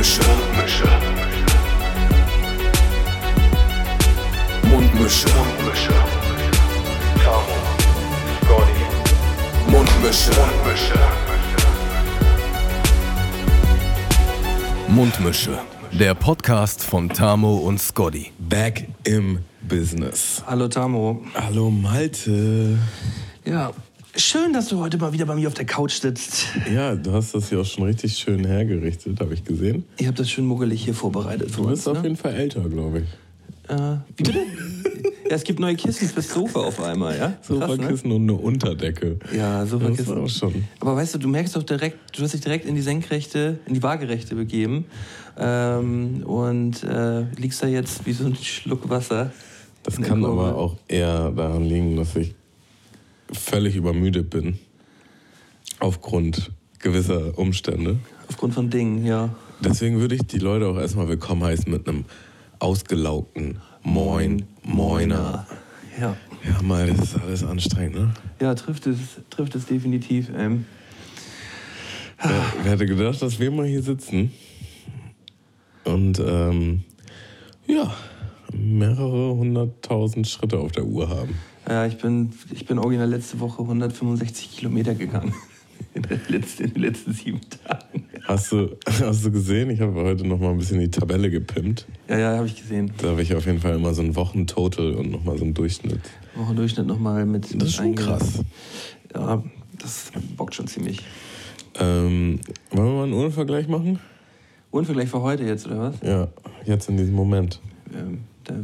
Mundmische. Mundmische. Mundmische. Tamo. Scotty. Mundmische. Mundmische. Mundmische. Der Podcast von Tamo und Scotty. Back im Business. Hallo Tamo. Hallo Malte. Ja, schön, dass du heute mal wieder bei mir auf der Couch sitzt. Ja, du hast das hier auch schon richtig schön hergerichtet, habe ich gesehen. Ich habe das schön muggelig hier vorbereitet für Du bist uns. auf Ne? jeden Fall älter, glaube ich. Äh, wie bitte? ja, es gibt neue Kissen fürs Sofa auf einmal, ja? Ne? Sofakissen und eine Unterdecke. Ja, Das Sofakissen. auch schon. Aber weißt du, du merkst doch direkt, du hast dich direkt in die Senkrechte, in die Waagerechte begeben ähm, und äh, liegst da jetzt wie so ein Schluck Wasser. Das kann aber auch eher daran liegen, dass ich völlig übermüdet bin. Aufgrund gewisser Umstände. Aufgrund von Dingen, ja. Deswegen würde ich die Leute auch erstmal willkommen heißen mit einem ausgelaugten Moin, Moiner. Ja. Ja, mal, das ist alles anstrengend, ne? Ja, trifft es, trifft es definitiv. Ähm, Wer, wer hätte gedacht, dass wir mal hier sitzen und ähm, ja, mehrere hunderttausend Schritte auf der Uhr haben. Ja, ich bin, ich bin original letzte Woche 165 Kilometer gegangen. In, der letzten, in den letzten sieben Tagen. Hast du, hast du gesehen? Ich habe heute noch mal ein bisschen die Tabelle gepimpt. Ja, ja, habe ich gesehen. Da habe ich auf jeden Fall immer so einen Wochentotal und noch mal so einen Durchschnitt. Wochendurchschnitt nochmal mit. Das mit ist schon krass. Ja, das bockt schon ziemlich. Ähm, wollen wir mal einen Uhrenvergleich machen? Und Vergleich für heute jetzt, oder was? Ja, jetzt in diesem Moment. Ähm, da,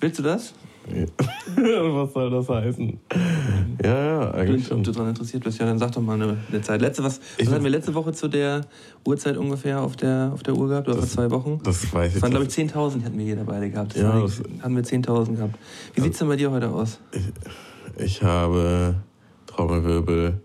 willst du das? Was soll das heißen? Ja, ja, eigentlich schon. du daran interessiert bist, ja, dann sag doch mal eine, eine Zeit. Letzte, was, Ich- was hatten wir letzte Woche zu der Uhrzeit ungefähr auf der, auf der Uhr gehabt? Oder vor Das- zwei Wochen? Das weiß Das ich. waren, glaube ich, 10.000 hatten wir jeder beide gehabt. Das Ja, war- das- hatten wir 10.000 gehabt. Wie sieht's denn bei dir heute aus? Ich habe Trommelwirbel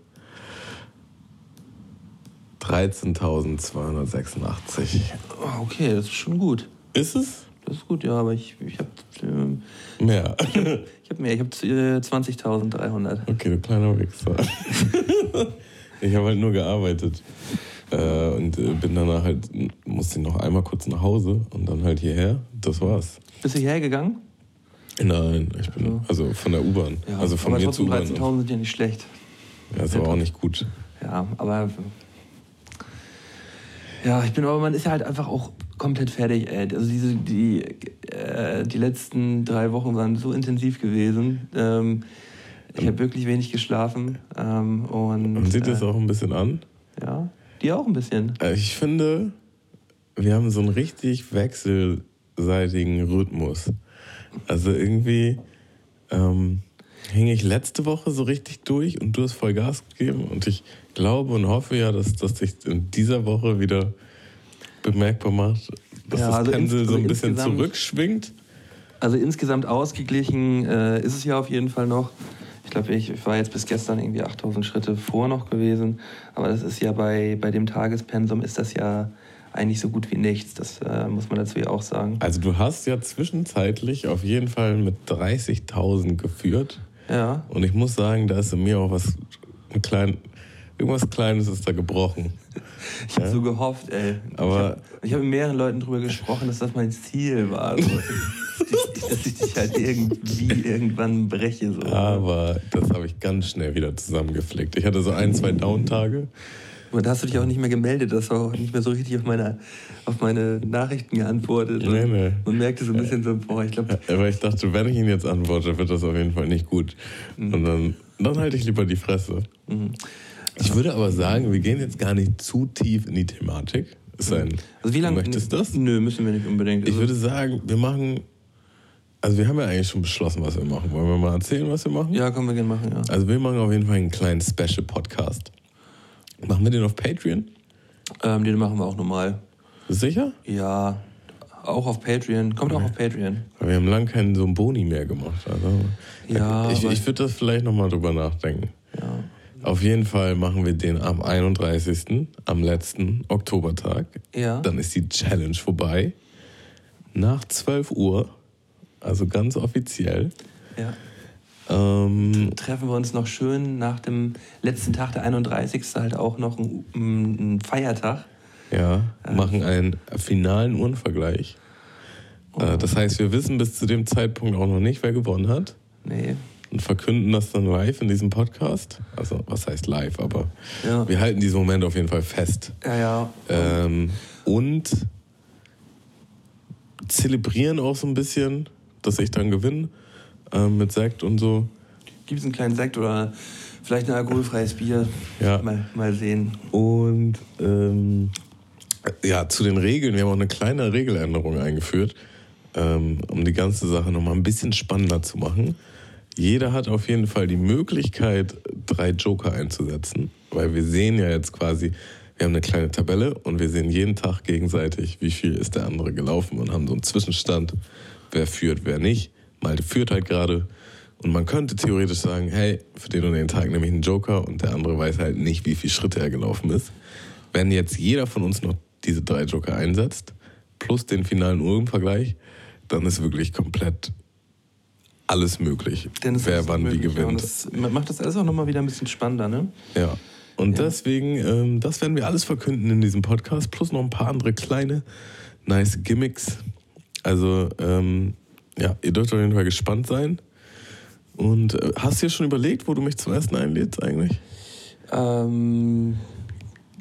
13.286. Oh, okay, das ist schon gut. Ist es? Das ist gut, ja, aber ich, ich habe ähm, Mehr. ich hab mehr. Ich habe äh, 20.300. Okay, du kleiner Wichser. ich habe halt nur gearbeitet. Äh, und äh, bin danach halt, musste noch einmal kurz nach Hause und dann halt hierher. Das war's. Bist du hierher gegangen? Nein, ich bin, also von der U-Bahn. Ja, also von aber mir zu U-Bahn. 13.000 sind ja nicht schlecht. Ja, ist aber auch nicht gut. Ja, aber. Ja, ich bin, aber man ist ja halt einfach auch komplett fertig, ey. Also diese, die, äh, die letzten drei Wochen waren so intensiv gewesen. Ähm, ich habe wirklich wenig geschlafen. Ähm, und, Man sieht äh, auch ein bisschen an. Ja, dir auch ein bisschen. Äh, Ich finde, wir haben so einen richtig wechselseitigen Rhythmus. Also irgendwie ähm, hing ich letzte Woche so richtig durch und du hast voll Gas gegeben und ich glaube und hoffe ja, dass das sich in dieser Woche wieder bemerkbar macht, dass Ja, das also Pendel so ein also bisschen zurückschwingt. Also insgesamt ausgeglichen äh, ist es ja auf jeden Fall noch. Ich glaube, ich, ich war jetzt bis gestern irgendwie 8000 Schritte vor noch gewesen. Aber das ist ja bei, bei dem Tagespensum ist das ja eigentlich so gut wie nichts. Das äh, muss man dazu ja auch sagen. Also du hast ja zwischenzeitlich auf jeden Fall mit 30.000 geführt. Ja. Und ich muss sagen, da ist in mir auch was, ein klein, irgendwas Kleines ist da gebrochen. Ich habe so gehofft, ey. Aber- ich habe hab mit mehreren Leuten darüber gesprochen, dass das mein Ziel war. So. dass, ich, dich halt irgendwie irgendwann breche. So. Aber das habe ich ganz schnell wieder zusammengeflickt. Ich hatte so ein, zwei Down-Tage. Und da hast du dich auch nicht mehr gemeldet, hast auch nicht mehr so richtig auf meine, auf meine Nachrichten geantwortet. Und Nee, nee. Man merkte so ein bisschen so, boah, ich glaube, Aber ich dachte, wenn ich ihn jetzt antworte, wird das auf jeden Fall nicht gut. Und dann, dann halte ich lieber die Fresse. Ich würde aber sagen, wir gehen jetzt gar nicht zu tief in die Thematik. Es sei denn, also wie lange. du möchtest das? Nö, müssen wir nicht unbedingt. Ich Also, würde sagen, wir machen. Also, wir haben ja eigentlich schon beschlossen, was wir machen. Wollen wir mal erzählen, was wir machen? ja, können wir gerne machen, ja. Also, wir machen auf jeden Fall einen kleinen Special-Podcast. Machen wir den auf Patreon? Ähm, den machen wir auch normal. Sicher? Ja, auch auf Patreon. Kommt auch auf Patreon. Weil wir haben lange keinen so einen Boni mehr gemacht. Also, Ja, ich aber- ich würde das vielleicht nochmal drüber nachdenken. Ja. Auf jeden Fall machen wir den am 31., am letzten Oktobertag. Ja. Dann ist die Challenge vorbei. Nach 12 Uhr, also ganz offiziell. ja. Ähm, Treffen wir uns noch schön nach dem letzten Tag, der 31. halt auch noch ein, ein Feiertag. Ja, machen einen finalen Uhrenvergleich. Äh, Das heißt, wir wissen bis zu dem Zeitpunkt auch noch nicht, wer gewonnen hat. Nee. Und verkünden das dann live in diesem Podcast. Also, was heißt live, aber Ja. wir halten diesen Moment auf jeden Fall fest. Ja, ja. Ähm, und zelebrieren auch so ein bisschen, dass ich dann gewinne ähm, mit Sekt und so. Gibt es einen kleinen Sekt oder vielleicht ein alkoholfreies Bier? Ja. Mal, mal sehen. Und ähm, ja, zu den Regeln. Wir haben auch eine kleine Regeländerung eingeführt, ähm, um die ganze Sache nochmal ein bisschen spannender zu machen. Jeder hat auf jeden Fall die Möglichkeit, drei Joker einzusetzen, weil wir sehen ja jetzt quasi, wir haben eine kleine Tabelle und wir sehen jeden Tag gegenseitig, wie viel ist der andere gelaufen und haben so einen Zwischenstand, wer führt, wer nicht. Malte führt halt gerade und man könnte theoretisch sagen, hey, für den und den Tag nehme ich einen Joker und der andere weiß halt nicht, wie viele Schritte er gelaufen ist. Wenn jetzt jeder von uns noch diese drei Joker einsetzt, plus den finalen Uhrenvergleich, dann ist wirklich komplett alles möglich. Denn es wer ist wann wie möglich, und gewinnt. das macht das alles auch nochmal wieder ein bisschen spannender, ne? Ja. Und Ja. deswegen, ähm, das werden wir alles verkünden in diesem Podcast, plus noch ein paar andere kleine, nice Gimmicks. Also, ähm, ja, ihr dürft auf jeden Fall gespannt sein. Und äh, hast du dir schon überlegt, wo du mich zum Essen einlädst eigentlich? Ähm,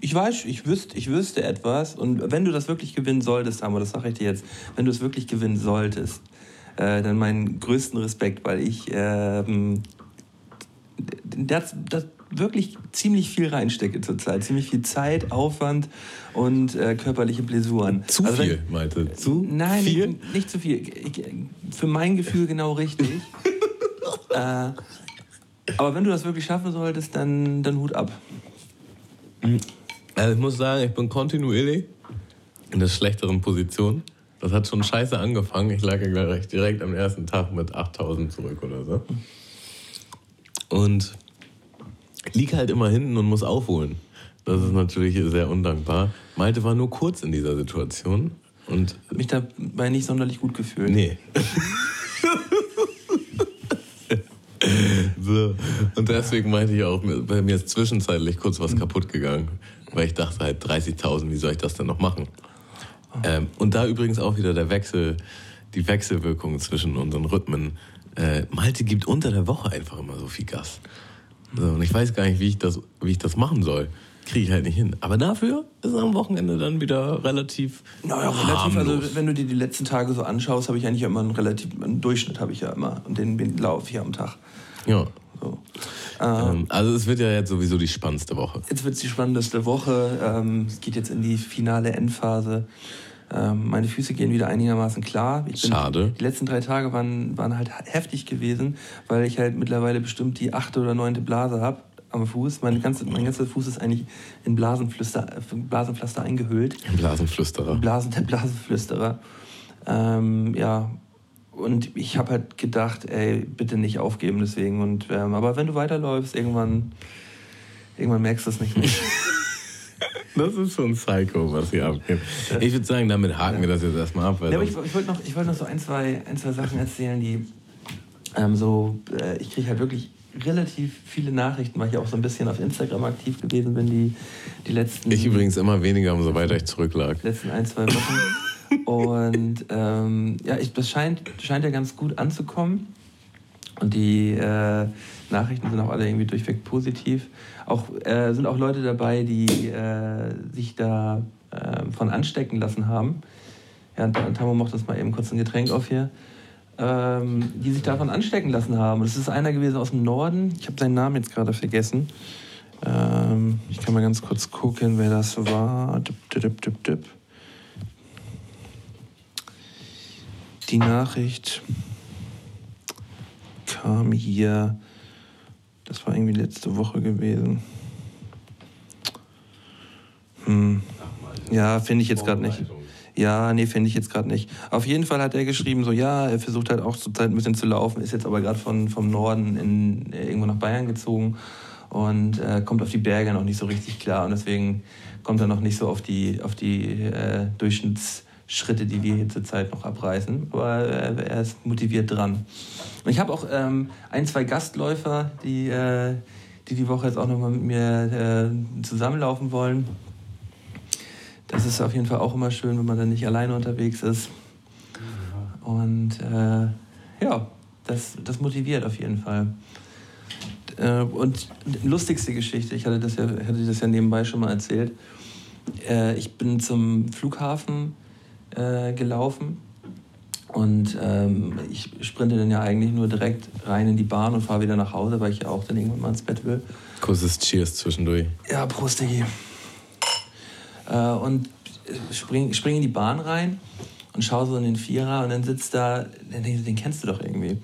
ich weiß, ich wüsste, ich wüsste etwas. Und wenn du das wirklich gewinnen solltest, Hammer, das sage ich dir jetzt, wenn du es wirklich gewinnen solltest, äh, dann meinen größten Respekt, weil ich ähm, das, das wirklich ziemlich viel reinstecke zurzeit. Ziemlich viel Zeit, Aufwand und äh, körperliche Blessuren. Zu Also viel, meinte. Zu Nein, viel? Nicht, nicht zu viel. Ich, für mein Gefühl genau richtig. äh, aber wenn du das wirklich schaffen solltest, dann, dann Hut ab. Also ich muss sagen, ich bin kontinuierlich in der schlechteren Position. Das hat schon scheiße angefangen. Ich lag ja gleich direkt am ersten Tag mit 8000 zurück oder so. Und liege halt immer hinten und muss aufholen. Das ist natürlich sehr undankbar. Malte war nur kurz in dieser Situation. Und Mich dabei nicht sonderlich gut gefühlt. Nee. so. Und deswegen meinte ich auch, bei mir ist zwischenzeitlich kurz was kaputt gegangen. Weil ich dachte halt 30.000, wie soll ich das denn noch machen? Ähm, und da übrigens auch wieder der Wechsel, die Wechselwirkung zwischen unseren Rhythmen. Äh, Malte gibt unter der Woche einfach immer so viel Gas. So, und ich weiß gar nicht, wie ich das, wie ich das machen soll. Kriege ich halt nicht hin. Aber dafür ist es am Wochenende dann wieder relativ. Naja, relativ, also wenn du dir die letzten Tage so anschaust, habe ich eigentlich immer einen relativ, einen Durchschnitt habe ich ja immer. Und den, laufe ich am Tag. Ja. So. Äh, Ähm, also es wird ja jetzt sowieso die spannendste Woche. Jetzt wird es die spannendste Woche. Ähm, es geht jetzt in die finale Endphase. Ähm, meine Füße gehen wieder einigermaßen klar. Ich bin- Schade. Die letzten drei Tage waren, waren halt heftig gewesen, weil ich halt mittlerweile bestimmt die achte oder neunte Blase habe am Fuß. Mein, ganze, mein ganzer Fuß ist eigentlich in Blasenpflaster, äh, Blasenpflaster eingehüllt. Blasenflüsterer. Blasen, der Blasenflüsterer. Ähm, ja, und ich habe halt gedacht, ey, bitte nicht aufgeben deswegen. Und, ähm, aber wenn du weiterläufst, irgendwann, irgendwann merkst du es nicht mehr. Das ist schon Psycho, was hier abgeht. Ich würde sagen, damit haken wir das jetzt erstmal ab. Ja, aber ich, ich wollte noch, ich wollt noch so ein zwei, ein, zwei Sachen erzählen, die ähm, so, äh, ich kriege halt wirklich relativ viele Nachrichten, weil ich auch so ein bisschen auf Instagram aktiv gewesen bin, die, die letzten, ich übrigens immer weniger, umso weiter ich zurücklag. letzten ein, zwei Wochen. Und ähm, ja, ich, das scheint, scheint ja ganz gut anzukommen. Und die äh, Nachrichten sind auch alle irgendwie durchweg positiv. Auch äh, sind auch Leute dabei, die äh, sich da äh, von anstecken lassen haben. Ja, Tamo macht uns mal eben kurz ein Getränk auf hier. Ähm, die sich davon anstecken lassen haben. Das ist einer gewesen aus dem Norden. Ich habe seinen Namen jetzt gerade vergessen. Ähm, ich kann mal ganz kurz gucken, wer das war. Dip, dip, dip. Die Nachricht kam hier. Das war irgendwie letzte Woche gewesen. Hm. Ja, finde ich jetzt gerade nicht. Ja, nee, finde ich jetzt gerade nicht. Auf jeden Fall hat er geschrieben, so ja, er versucht halt auch zurzeit ein bisschen zu laufen, ist jetzt aber gerade vom Norden in, äh, irgendwo nach Bayern gezogen und äh, kommt auf die Berge noch nicht so richtig klar und deswegen kommt er noch nicht so auf die, auf die äh, Durchschnittsschritte, die wir hier zurzeit noch abreißen. Aber äh, er ist motiviert dran. Und ich habe auch ähm, ein, zwei Gastläufer, die, äh, die die Woche jetzt auch nochmal mit mir äh, zusammenlaufen wollen. das ist auf jeden Fall auch immer schön, wenn man dann nicht alleine unterwegs ist. Und äh, ja, das, das motiviert auf jeden Fall. Äh, und lustigste Geschichte, ich hatte das, ja, hatte das ja nebenbei schon mal erzählt. Äh, ich bin zum Flughafen äh, gelaufen und ähm, ich sprinte dann ja eigentlich nur direkt rein in die Bahn und fahre wieder nach Hause, weil ich ja auch dann irgendwann mal ins Bett will. Kurzes Cheers zwischendurch. Ja, Prost, Diggi. Äh, und spring, spring in die Bahn rein und schaue so in den Vierer und dann sitzt da, den, den kennst du doch irgendwie.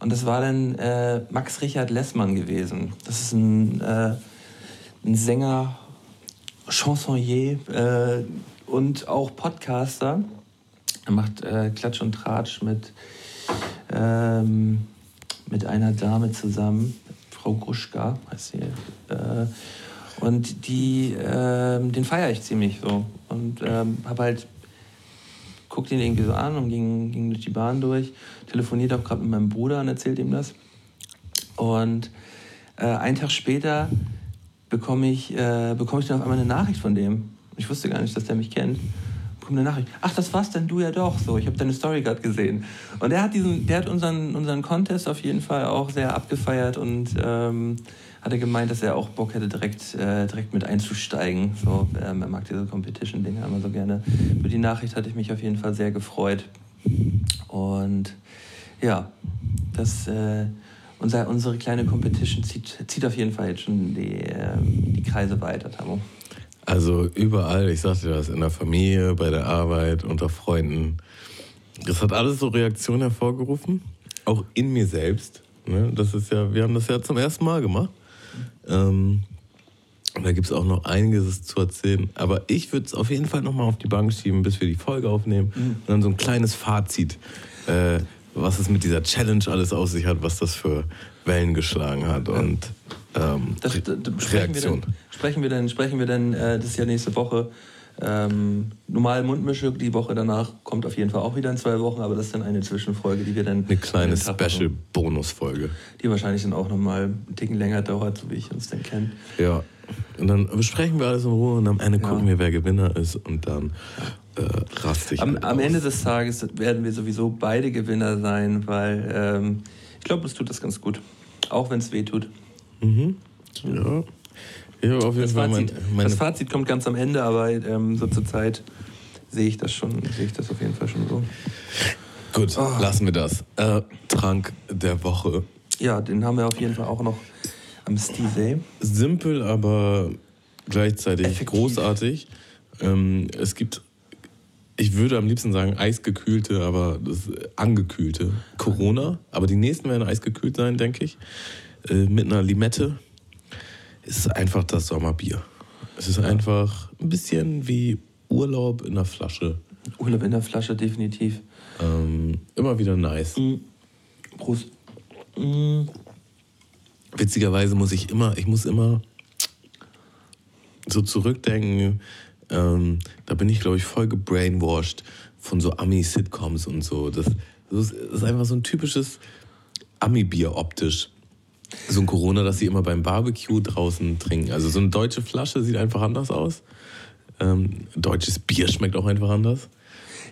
Und das war dann äh, Max Richard Lessmann gewesen. Das ist ein, äh, ein Sänger, Chansonnier äh, und auch Podcaster. Er macht äh, Klatsch und Tratsch mit, ähm, mit einer Dame zusammen, Frau Gruschka heißt sie. Äh, und die, ähm, den feiere ich ziemlich so. Und ähm, habe halt guckt ihn irgendwie so an und ging, ging durch die Bahn durch, telefoniert auch gerade mit meinem Bruder und erzählt ihm das. Und äh, einen Tag später bekomme ich, äh, bekomme ich dann auf einmal eine Nachricht von dem. Ich wusste gar nicht, dass der mich kennt. Bekomme eine Nachricht. Ach, das war's denn du ja doch. So, ich habe deine Story gerade gesehen. Und der hat diesen, der hat unseren, unseren Contest auf jeden Fall auch sehr abgefeiert und ähm, hat er gemeint, dass er auch Bock hätte, direkt, äh, direkt mit einzusteigen. So, ähm, er mag diese Competition-Dinge immer so gerne. Über die Nachricht hatte ich mich auf jeden Fall sehr gefreut. Und ja, das, äh, unser, unsere kleine Competition zieht, zieht auf jeden Fall jetzt schon die, äh, die Kreise weiter, Tamo. Also überall, ich sagte das, in der Familie, bei der Arbeit, unter Freunden. Das hat alles so Reaktionen hervorgerufen, auch in mir selbst. Ne? Das ist ja, wir haben das ja zum ersten Mal gemacht. Ähm, da gibt es auch noch einiges zu erzählen. Aber ich würde es auf jeden Fall nochmal auf die Bank schieben, bis wir die Folge aufnehmen. Mhm. Und dann so ein kleines Fazit, äh, was es mit dieser Challenge alles auf sich hat, was das für Wellen geschlagen hat und ähm, das, das, das Reaktion. Sprechen wir denn, sprechen wir denn, äh, das ist ja nächste Woche, ähm, normal Mundmische, die Woche danach kommt auf jeden Fall auch wieder in zwei Wochen, aber das ist dann eine Zwischenfolge, die wir dann. Eine kleine Special-Bonusfolge. Die wahrscheinlich dann auch nochmal einen Ticken länger dauert, so wie ich uns denn kenne. Ja. Und dann besprechen wir alles in Ruhe und am Ende ja. gucken wir, wer Gewinner ist und dann äh, raste ich. Am, am Ende des Tages werden wir sowieso beide Gewinner sein, weil ähm, ich glaube, es tut das ganz gut. Auch wenn es weh tut. Mhm. Ja. Ja, auf jeden das, Fall Fazit, mein, das Fazit kommt ganz am Ende, aber ähm, so zur Zeit sehe ich das schon, sehe ich das auf jeden Fall schon so. Gut, oh. lassen wir das. Äh, Trank der Woche. Ja, den haben wir auf jeden Fall auch noch am Steve. Simpel, aber gleichzeitig Effektiv. großartig. Ähm, es gibt, ich würde am liebsten sagen, eisgekühlte, aber das angekühlte Corona. Aber die nächsten werden eisgekühlt sein, denke ich. Äh, mit einer Limette ist einfach das Sommerbier. Es ist einfach ein bisschen wie Urlaub in der Flasche. Urlaub in der Flasche, definitiv. Ähm, immer wieder nice. Mm. Prost. Mm. Witzigerweise muss ich immer, ich muss immer so zurückdenken. Ähm, da bin ich, glaube ich, voll gebrainwashed von so Ami-Sitcoms und so. Das, das ist einfach so ein typisches Ami-Bier optisch so ein Corona, das sie immer beim Barbecue draußen trinken. Also so eine deutsche Flasche sieht einfach anders aus. Ähm, deutsches Bier schmeckt auch einfach anders.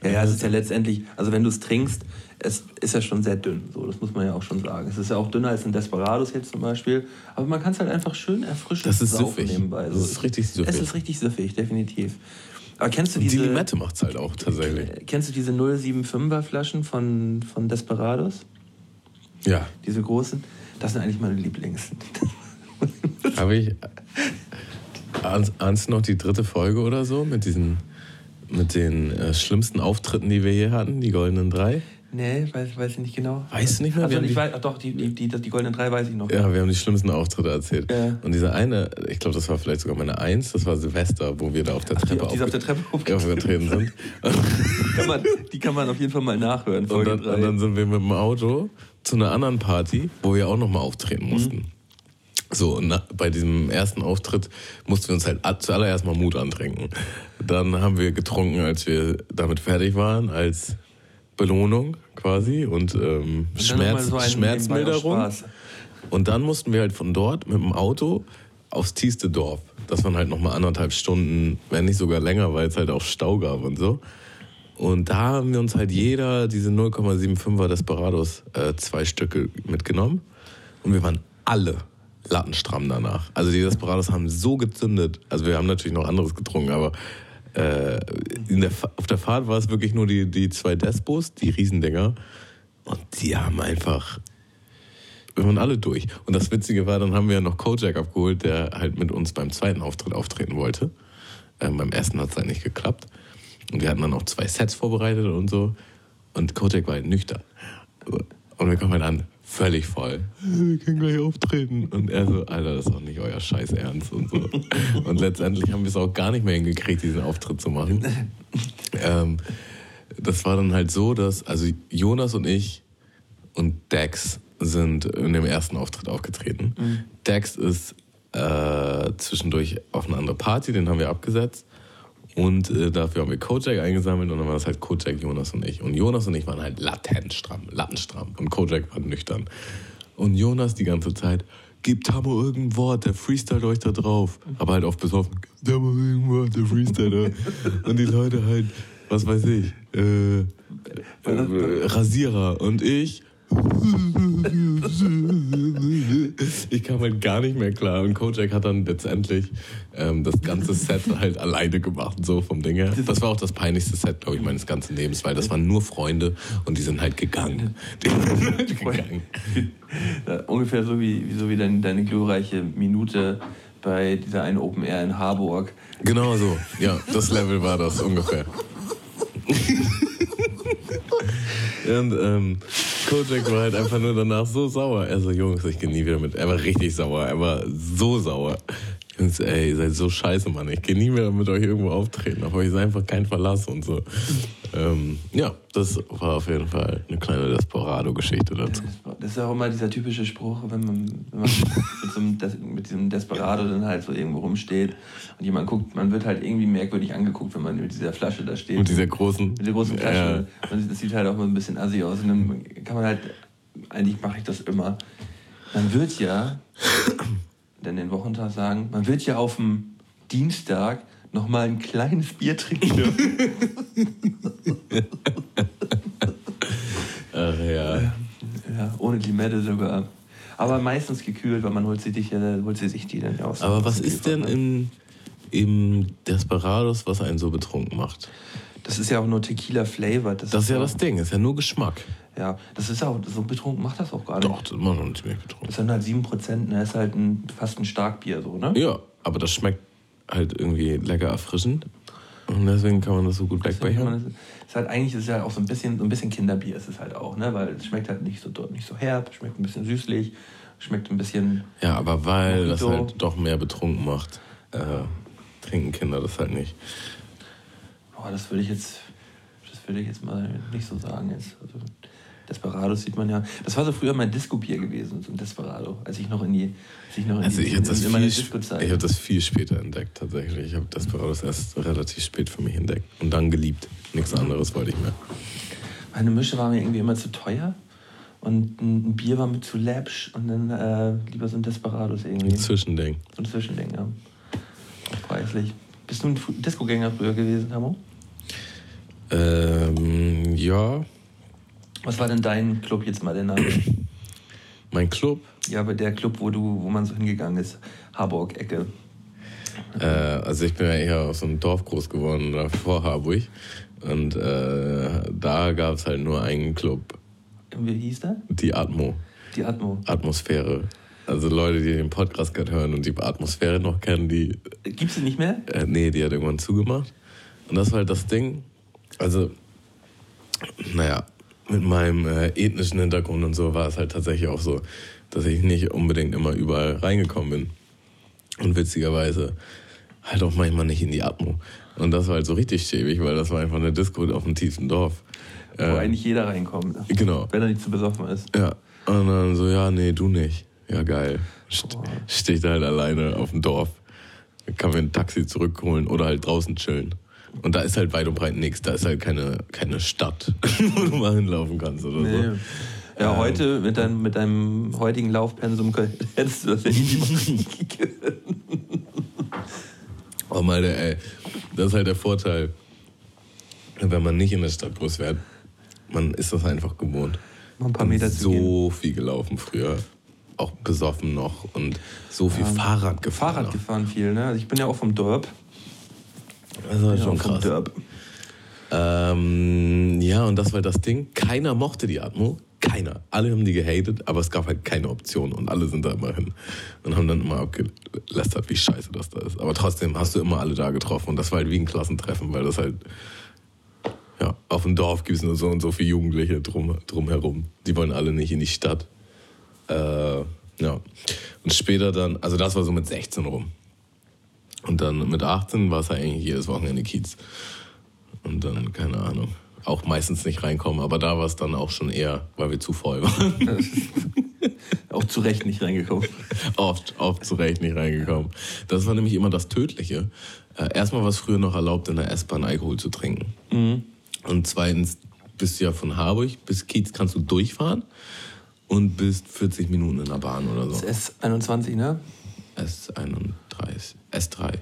Ja, ja, es ist ja letztendlich, also wenn du es trinkst, es ist ja schon sehr dünn. So, das muss man ja auch schon sagen. Es ist ja auch dünner als ein Desperados jetzt zum Beispiel. Aber man kann es halt einfach schön erfrischend das ist süffig. nebenbei. So, das ist richtig süffig. Es ist richtig süffig, definitiv. Aber kennst du Und diese. Die Limette macht es halt auch tatsächlich. Kennst du diese 075er Flaschen von, von Desperados? Ja. Diese großen? Das sind eigentlich meine Lieblings. Habe ich. Ahnst du noch die dritte Folge oder so mit diesen. mit den äh, schlimmsten Auftritten, die wir hier hatten, die Goldenen Drei? Nee, weiß, weiß ich nicht genau. Weißt du nicht mehr? Also ich weiß, doch, die, die, die, die Goldenen Drei weiß ich noch. Ja, wir haben die schlimmsten Auftritte erzählt. Ja. Und dieser eine, ich glaube, das war vielleicht sogar meine Eins, das war Silvester, wo wir da auf der Treppe, Ach, die, auf, der Treppe aufgetreten sind. die, kann man, die kann man auf jeden Fall mal nachhören. Und dann, und dann, sind wir mit dem Auto zu einer anderen Party, wo wir auch nochmal auftreten mhm. mussten. Mhm. So, und na, bei diesem ersten Auftritt mussten wir uns halt zuallererst mal Mut antrinken. Dann haben wir getrunken, als wir damit fertig waren, als Belohnung quasi und, ähm, und Schmerz, so Schmerzmilderung. Und dann mussten wir halt von dort mit dem Auto aufs tiefste Dorf. das waren halt nochmal anderthalb Stunden, wenn nicht sogar länger, weil es halt auch Stau gab und so. Und da haben wir uns halt jeder diese 0,75er Desperados äh, zwei Stücke mitgenommen. Und wir waren alle lattenstramm danach. Also die Desperados haben so gezündet. Also wir haben natürlich noch anderes getrunken, aber äh, der, auf der Fahrt war es wirklich nur die, die zwei Despos, die Riesendinger. Und die haben einfach. Wir waren alle durch. Und das Witzige war, dann haben wir noch Kojak abgeholt, der halt mit uns beim zweiten Auftritt auftreten wollte. Ähm, beim ersten hat es halt nicht geklappt. Und wir hatten dann auch zwei Sets vorbereitet und so. Und Kojak war halt nüchtern. Und wir kommen halt an, völlig voll. Wir können gleich auftreten. Und er so, Alter, das ist doch nicht euer Scheiß Ernst und so. Und letztendlich haben wir es auch gar nicht mehr hingekriegt, diesen Auftritt zu machen. Ähm, das war dann halt so, dass, also Jonas und ich und Dex sind in dem ersten Auftritt aufgetreten. Mhm. Dex ist äh, zwischendurch auf eine andere Party, den haben wir abgesetzt. Und äh, dafür haben wir Kojak eingesammelt und dann war das halt Kojak, Jonas und ich. Und Jonas und ich waren halt latent stramm, lattenstramm. Und Kojak war nüchtern. Und Jonas die ganze Zeit, gibt Tamo irgendein Wort, der freestylt euch da drauf. Aber halt oft besoffen, gibt Tamo irgendein Wort, der freestylt da. Und die Leute halt, was weiß ich, äh, äh, Rasierer. Und ich, ich kam halt gar nicht mehr klar. Und Kojak hat dann letztendlich ähm, das ganze Set halt alleine gemacht, so vom Ding her. Das war auch das peinlichste Set, glaube ich, meines ganzen Lebens, weil das waren nur Freunde und die sind halt gegangen. Die sind halt gegangen. Ungefähr so wie, so wie deine, deine glorreiche Minute bei dieser einen Open Air in Harburg. Genau so, ja, das Level war das ungefähr. Und ähm, Kojak war halt einfach nur danach so sauer. Er so, Jungs, ich gehe nie wieder mit. Er war richtig sauer. Er war so sauer. Jungs, ey, ihr seid so scheiße, Mann. Ich gehe nie mehr mit euch irgendwo auftreten. Auf euch ist einfach kein Verlass und so. Ähm, ja, das war auf jeden Fall eine kleine Desperado-Geschichte dazu. Das ist auch immer dieser typische Spruch, wenn man, wenn man mit, so einem, mit diesem Desperado dann halt so irgendwo rumsteht und jemand guckt, man wird halt irgendwie merkwürdig angeguckt, wenn man mit dieser Flasche da steht. Mit dieser großen. Mit der großen Flasche. Ja. Und das sieht halt auch mal ein bisschen assi aus. Und dann kann man halt, eigentlich mache ich das immer. Man wird ja denn den Wochentag sagen, man wird ja auf dem Dienstag noch mal ein kleines Bier trinken Ach ja. ja. Ohne Limette sogar. Aber meistens gekühlt, weil man holt sie, dich, äh, holt sie sich die dann aus. Aber was ist denn im, im Desperados, was einen so betrunken macht? Das ist ja auch nur Tequila Flavor. Das, das ist ja das Ding, ist ja nur Geschmack. Ja, das ist auch, so betrunken macht das auch gar nicht. Doch, das macht schon ziemlich betrunken. Das sind halt 7%, ne? Das ist halt ein, fast ein Starkbier, so, ne? Ja, aber das schmeckt halt irgendwie lecker erfrischend. Und deswegen kann man das so gut wegbechen. Ist halt eigentlich ist ja auch so ein bisschen, so ein bisschen Kinderbier ist es halt auch, ne? Weil es schmeckt halt nicht so, nicht so herb, schmeckt ein bisschen süßlich, schmeckt ein bisschen. Ja, aber weil Mojito. das halt doch mehr betrunken macht, äh, trinken Kinder das halt nicht. Boah, das würde ich jetzt, das würde ich jetzt mal nicht so sagen jetzt. Also, Desperados sieht man ja. Das war so früher mein Disco-Bier gewesen, so ein Desperado, als ich noch in die, als ich noch in, also die, ich in, das in viel, Disco-Zeit. Ich habe das viel später entdeckt, tatsächlich. Ich habe Desperados erst relativ spät für mich entdeckt und dann geliebt. Nichts anderes wollte ich mehr. Meine Mische war mir irgendwie immer zu teuer und ein Bier war mir zu läppsch und dann äh, lieber so ein Desperados irgendwie. Ein Zwischending. So ein Zwischending, ja. Preislich. Bist du ein Disco-Gänger früher gewesen, Hamo? Ähm, ja, was war denn dein Club jetzt mal der Name? Mein Club? Ja, aber der Club, wo du, wo man so hingegangen ist, Harburg-Ecke. Äh, also ich bin ja eher auf so einem Dorf groß geworden, vor Harburg. Und äh, da gab es halt nur einen Club. Wie hieß der? Die Atmo. Die Atmo. Atmosphäre. Also Leute, die den Podcast gerade hören und die Atmosphäre noch kennen, die. Gibt's die nicht mehr? Äh, nee, die hat irgendwann zugemacht. Und das war halt das Ding. Also, naja, mit meinem äh, ethnischen Hintergrund und so war es halt tatsächlich auch so, dass ich nicht unbedingt immer überall reingekommen bin. Und witzigerweise halt auch manchmal nicht in die Atmo. Und das war halt so richtig schäbig, weil das war einfach eine Disco auf dem tiefen Dorf. Wo äh, eigentlich jeder reinkommt. Genau. Wenn er nicht zu besoffen ist. Ja. Und dann so, ja, nee, du nicht. Ja, geil. St ich da halt alleine auf dem Dorf. Kann mir ein Taxi zurückholen oder halt draußen chillen. Und da ist halt weit und breit nichts. Da ist halt keine, keine Stadt, wo du mal hinlaufen kannst oder nee. so. Ja, ähm, heute mit, dein, mit deinem heutigen Laufpensum hättest du das ja nie machen können. Oh, mal, ey, das ist halt der Vorteil, wenn man nicht in der Stadt groß wird. Man ist das einfach gewohnt. Noch ein paar Meter zu so viel gelaufen früher. Auch besoffen noch und so viel Fahrrad gefahren. Fahrrad gefahren viel, ne? Also ich bin ja auch vom Dorp. Das war Ja, schon krass. Ähm, ja, und das war das Ding. Keiner mochte die Atmo. Keiner. Alle haben die gehatet, aber es gab halt keine Option und alle sind da immer hin und haben dann immer abgelästert, wie scheiße das da ist. Aber trotzdem hast du immer alle da getroffen und das war halt wie ein Klassentreffen, weil das halt, ja, auf dem Dorf gibt es nur so und so viele Jugendliche drum, drumherum. Die wollen alle nicht in die Stadt. Äh, ja. Und später dann, also das war so mit 16 rum. Und dann mit 18 war es halt eigentlich jedes Wochenende Kiez. Und dann, keine Ahnung, auch meistens nicht reinkommen. Aber da war es dann auch schon eher, weil wir zu voll waren. Auch zu Recht nicht reingekommen. oft, oft zu Recht nicht reingekommen. Das war nämlich immer das Tödliche. Äh, erstmal war es früher noch erlaubt, in der S-Bahn Alkohol zu trinken. Und zweitens bist du ja von Harburg bis Kiez kannst du durchfahren und bist 40 Minuten in der Bahn oder so. Das S21, ne? S31, S3,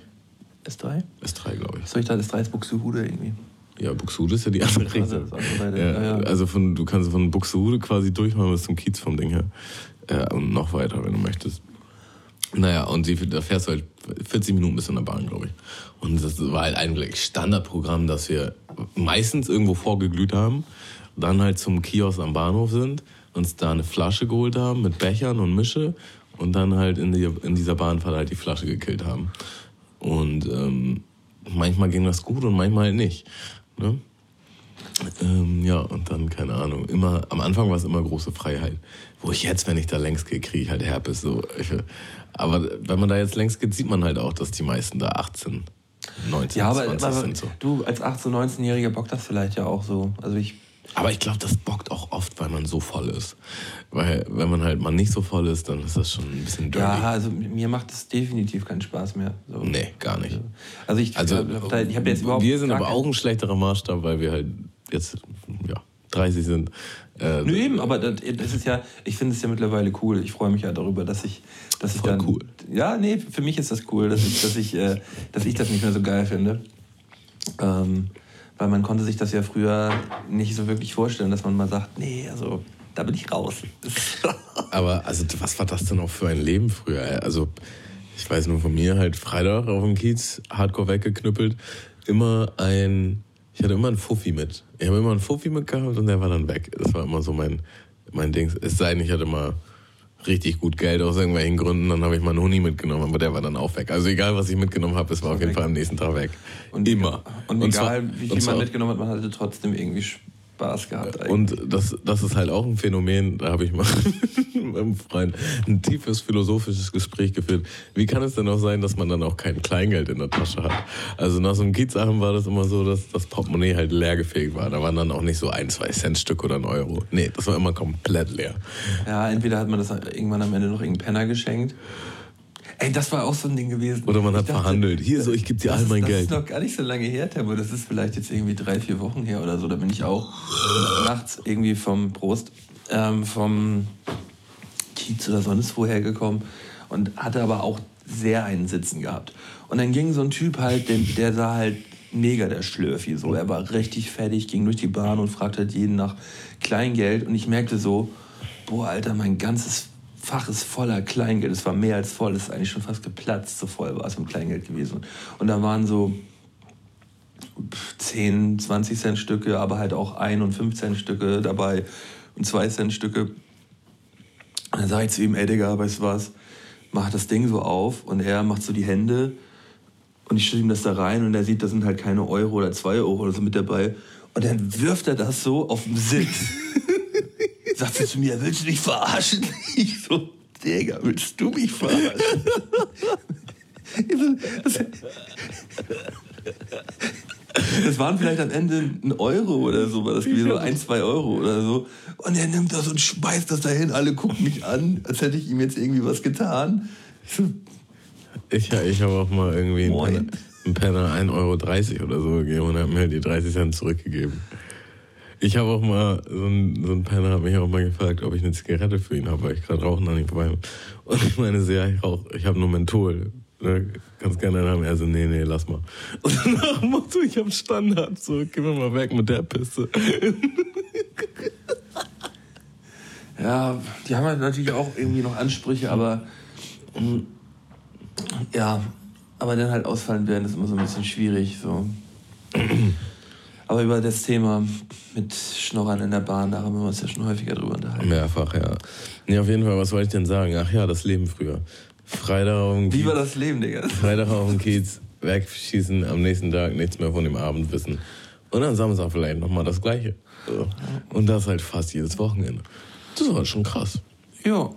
S3? S3 glaube ich. Soll ich da das 3 ist Buxtehude irgendwie? Ja, Buxtehude ist ja die andere Also, Richtung. Ja, Ja. Also von, du kannst von Buxtehude quasi durchfahren bis zum Kiez vom Ding her. Äh, und noch weiter, wenn du möchtest. Naja, und die, da fährst du halt 40 Minuten bis in der Bahn, glaube ich. Und das war halt eigentlich Standardprogramm, dass wir meistens irgendwo vorgeglüht haben, dann halt zum Kiosk am Bahnhof sind, uns da eine Flasche geholt haben mit Bechern und Mische und dann halt in, die, in dieser Bahnfahrt halt die Flasche gekillt haben. Und ähm, manchmal ging das gut und manchmal halt nicht. Ne? Ähm, ja, und dann, keine Ahnung, immer, am Anfang war es immer große Freiheit. Wo ich jetzt, wenn ich da längs gehe, kriege ich halt Herpes. So. Ich, aber wenn man da jetzt längs geht, sieht man halt auch, dass die meisten da 18, 19, Ja, aber, 20 aber sind so. du als 18-, 19-Jähriger bockt das vielleicht ja auch so. Also ich, Aber ich glaube, das bockt auch oft, weil man so voll ist. Weil, wenn man halt mal nicht so voll ist, dann ist das schon ein bisschen dirty. ja, also mir macht es definitiv keinen Spaß mehr. So. Nee, gar nicht. Also ich, Also, hab da, ich habe jetzt überhaupt wir sind aber auch ein schlechterer Maßstab, weil wir halt jetzt ja, 30 sind. Äh, Nö, eben, aber das, das ist ja, ich finde es ja mittlerweile cool. Ich freue mich ja darüber, dass ich, dass ich dann. cool. Ja, nee, für mich ist das cool, dass ich, dass ich, äh, dass ich das nicht mehr so geil finde. Ähm, weil man konnte sich das ja früher nicht so wirklich vorstellen, dass man mal sagt, nee, also da bin ich raus. Aber also was war das denn auch für ein Leben früher? Also ich weiß nur von mir halt Freitag auf dem Kiez, Hardcore weggeknüppelt, immer ein, ich hatte immer einen Fuffi mit. Ich habe immer einen Fuffi mitgehabt und der war dann weg. Das war immer so mein, mein Ding. Es sei denn, ich hatte mal richtig gut Geld aus irgendwelchen Gründen, dann habe ich mal einen Huni mitgenommen, aber der war dann auch weg. Also egal, was ich mitgenommen habe, es war auf jeden. Fall am nächsten Tag weg. Und immer. Und, Und egal, zwar- wie viel man mitgenommen hat, man hatte trotzdem irgendwie Spaß gehabt. Eigentlich. Und das, das ist halt auch ein Phänomen, da habe ich mal mit einem Freund ein tiefes philosophisches Gespräch geführt. Wie kann es denn auch sein, dass man dann auch kein Kleingeld in der Tasche hat? Also nach so einem Kiezabend war das immer so, dass das Portemonnaie halt leergefegt war. Da waren dann auch nicht so ein, zwei Cent Stück oder ein Euro. Nee, das war immer komplett leer. ja, entweder hat man das irgendwann am Ende noch irgendeinen Penner geschenkt. Ey, das war auch so ein Ding gewesen. Oder man hat dachte, verhandelt. Hier so, ich gebe dir das all mein das Geld. ist noch gar nicht so lange her, Tempo. Das ist vielleicht jetzt irgendwie drei, vier Wochen her oder so. Da bin ich auch nachts irgendwie vom Prost, ähm, vom Kiez oder sonst woher gekommen und hatte aber auch sehr einen Sitzen gehabt. Und dann ging so ein Typ halt, der, der sah halt mega der Schlürfi. So. Er war richtig fertig, ging durch die Bahn und fragte halt jeden nach Kleingeld. Und ich merkte so, boah, Alter, mein ganzes Fach ist voller Kleingeld. Es war mehr als voll, es ist eigentlich schon fast geplatzt, so voll war es mit Kleingeld gewesen. Und da waren so 10, 20 Cent Stücke, aber halt auch 1 und 5 Cent Stücke dabei und 2 Cent Stücke. Und dann sag ich zu ihm, ey Digga, weißt du was, mach das Ding so auf und er macht so die Hände und ich stelle ihm das da rein und er sieht, da sind halt keine Euro oder 2 Euro oder so mit dabei. Und dann wirft er das so auf den Sitz. Sagt er zu mir, willst du mich verarschen? Ich so, Digga, willst du mich verarschen? Das- waren vielleicht am Ende ein Euro oder so, war das gewesen, oder ein, zwei Euro oder so. Und er nimmt das und schmeißt das dahin. Alle gucken mich an, als hätte ich ihm jetzt irgendwie was getan. Ich Ich, habe auch mal irgendwie einen. Penner, einen Penner 1,30 Euro oder so gegeben und habe mir halt die 30 Cent zurückgegeben. Ich habe auch mal, so ein, so ein Penner hat mich auch mal gefragt, ob ich eine Zigarette für ihn habe, weil ich gerade rauchen an ihm vorbei. Und ich meine, so, ja, ich rauche, ich habe nur Menthol. Da kannst gerne einen haben. Er so, nee, nee, lass mal. Und danach Motto, ich hab Standard. So, geh mir mal weg mit der Piste. Ja, die haben halt natürlich auch irgendwie noch Ansprüche, aber mm, ja, aber dann halt ausfallen werden, ist immer so ein bisschen schwierig. So. Aber über das Thema mit Schnorrern in der Bahn, da haben wir uns ja schon häufiger drüber unterhalten. Mehrfach, ja. Nee, auf jeden Fall, was wollte ich denn sagen? Ach ja, das Leben früher. Freitag auf dem Wie war das Leben, Digga? Freitag auf dem Kiez, wegschießen, am nächsten Tag nichts mehr von dem Abend wissen. Und am Samstag vielleicht nochmal das Gleiche. Und das halt fast jedes Wochenende. Das war schon krass. Ja.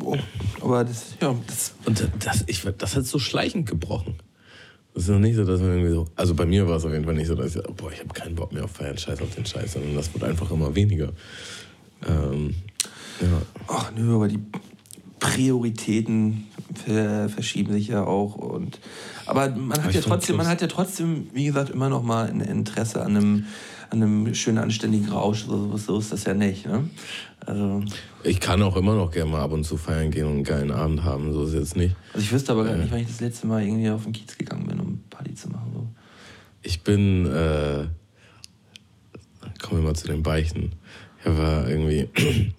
Oh, aber das, ja, das. Und das, ich, das hat so schleichend gebrochen. Das ist noch nicht so, dass man irgendwie so. Also bei mir war es auf jeden Fall nicht so, dass ich, boah, ich habe keinen Bock mehr auf Feiern, Scheiß auf den Scheiß, sondern das wird einfach immer weniger. Ähm, ja. Ach nö, aber die Prioritäten ver verschieben sich ja auch. Und, aber man hat, Aber ja trotzdem, man hat ja trotzdem, wie gesagt, immer noch mal ein Interesse an einem, an einem schönen, anständigen Rausch. So, so ist das ja nicht. Ne? Also, Ich kann auch immer noch gerne mal ab und zu feiern gehen und einen geilen Abend haben, so ist es jetzt nicht. also ich wüsste aber gar Ja. nicht, wann ich das letzte Mal irgendwie auf den Kiez gegangen bin, um Party zu machen. So. Ich bin, äh, kommen wir mal zu den Beichten. Ich habe irgendwie,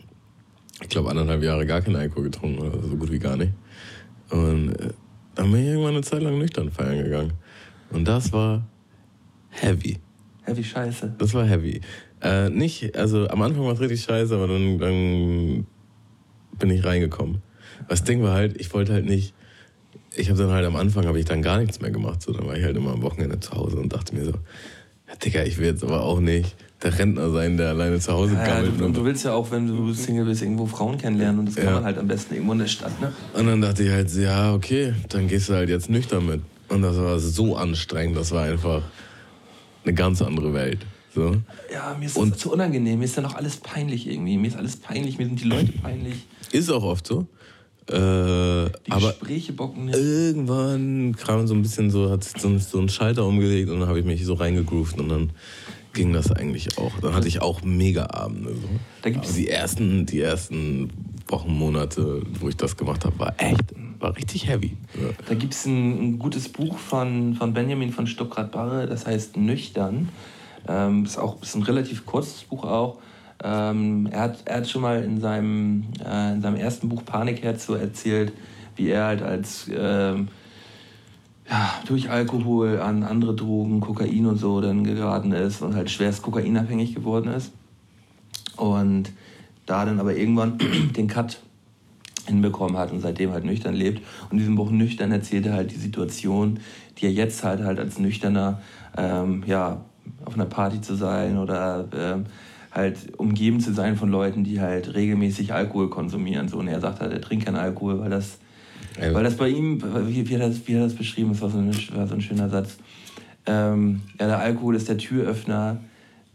ich glaube, anderthalb Jahre gar keinen Alkohol getrunken oder so gut wie gar nicht. Und äh, dann bin ich irgendwann eine Zeit lang nüchtern feiern gegangen. Und das war heavy. Heavy Scheiße. Das war heavy. Äh, nicht, also am Anfang war es richtig scheiße, aber dann, dann bin ich reingekommen. Das Ding war halt, ich wollte halt nicht, ich habe dann halt am Anfang habe ich dann gar nichts mehr gemacht. So, dann war ich halt immer am Wochenende zu Hause und dachte mir so, ja, Digga, ich will jetzt aber auch nicht der Rentner sein, der alleine zu Hause Ja, gammelt. du, und, du willst ja auch, wenn du Single bist, irgendwo Frauen kennenlernen und das kann Ja. man halt am besten irgendwo in der Stadt. Ne? und dann dachte ich halt, ja, okay, dann gehst du halt jetzt nüchtern mit. Und das war so anstrengend, das war einfach eine ganz andere Welt. So. Ja, mir ist Und- das zu unangenehm. Mir ist dann auch alles peinlich irgendwie. Mir ist alles peinlich. Mir sind die Leute peinlich. Ist auch oft so. Äh, Die aber Gespräche bocken nicht. irgendwann kam so ein bisschen so, hat sich so, so ein Schalter umgelegt und dann habe ich mich so reingegroovt und dann ging das eigentlich auch. Dann hatte ich auch mega Abende. So. Da gibt's- die ersten, die ersten Wochen, Monate, wo ich das gemacht habe, war echt, war richtig heavy. Da gibt es ein, ein gutes Buch von, von Benjamin von Stuckrad-Barre, das heißt Nüchtern. Ähm, ist, auch, ist ein relativ kurzes Buch auch. Ähm, er, hat, er hat schon mal in seinem, äh, in seinem ersten Buch Panikherz so erzählt, wie er halt als ähm, ja, durch Alkohol an andere Drogen, Kokain und so dann geraten ist und halt schwerst kokainabhängig geworden ist. Und da dann aber irgendwann den Cut hinbekommen hat und seitdem halt nüchtern lebt. Und in diesem Buch Nüchtern erzählt er halt die Situation, die er jetzt halt halt als Nüchterner, ähm, ja, auf einer Party zu sein oder ähm, halt umgeben zu sein von Leuten, die halt regelmäßig Alkohol konsumieren. So. Und er sagt halt, er trinkt keinen Alkohol, weil das, Ey, weil das bei ihm, wie, wie, er das, wie er das beschrieben ist, war so, ein, war so ein schöner Satz. Ähm, ja, der Alkohol ist der Türöffner,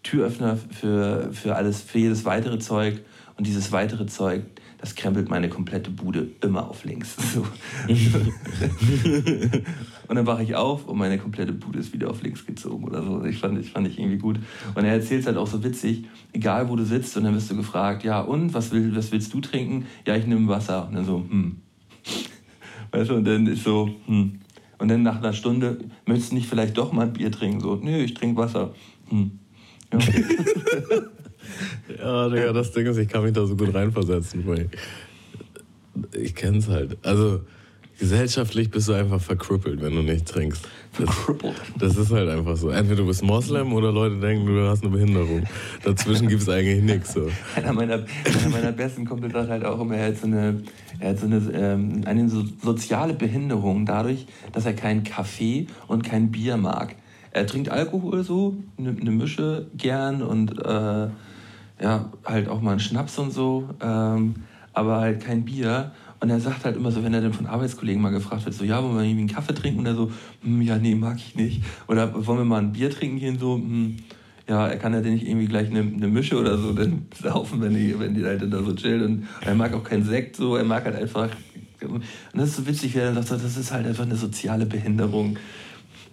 Türöffner für, für alles, für jedes weitere Zeug. Und dieses weitere Zeug, das krempelt meine komplette Bude immer auf links. So. und dann wache ich auf und meine komplette Bude ist wieder auf links gezogen oder so. Ich fand, ich fand ich irgendwie gut. Und er erzählt es halt auch so witzig, egal wo du sitzt und dann wirst du gefragt, ja und, was, will, was willst du trinken? Ja, ich nehme Wasser. Und dann so, hm. Weißt du, und dann ist so, hm. Und dann nach einer Stunde, möchtest du nicht vielleicht doch mal ein Bier trinken? So, nö, ich trinke Wasser. Hm. Ja. Ja, Digga, das Ding ist, ich kann mich da so gut reinversetzen. Weil ich kenn's halt. Also, gesellschaftlich bist du einfach verkrüppelt, wenn du nicht trinkst. Das, das ist halt einfach so. Entweder du bist Moslem oder Leute denken, du hast eine Behinderung. Dazwischen gibt's eigentlich nichts. So. Einer meiner, einer meiner besten Kumpel sagt halt auch immer, er hat so eine, er hat so eine, ähm, eine so soziale Behinderung dadurch, dass er keinen Kaffee und kein Bier mag. Er trinkt Alkohol so, eine ne Mische gern und äh, ja, halt auch mal einen Schnaps und so, ähm, aber halt kein Bier. Und er sagt halt immer so, wenn er dann von Arbeitskollegen mal gefragt wird, so, ja, wollen wir irgendwie einen Kaffee trinken? Und er so, hm, ja, nee, mag ich nicht. Oder wollen wir mal ein Bier trinken gehen? So, hm, ja, er kann ja dann nicht irgendwie gleich eine, eine Mische oder so dann saufen, wenn die, wenn die halt da so chillen. Und er mag auch keinen Sekt, so, er mag halt einfach. Und das ist so witzig, wie er dann sagt, das ist halt einfach eine soziale Behinderung,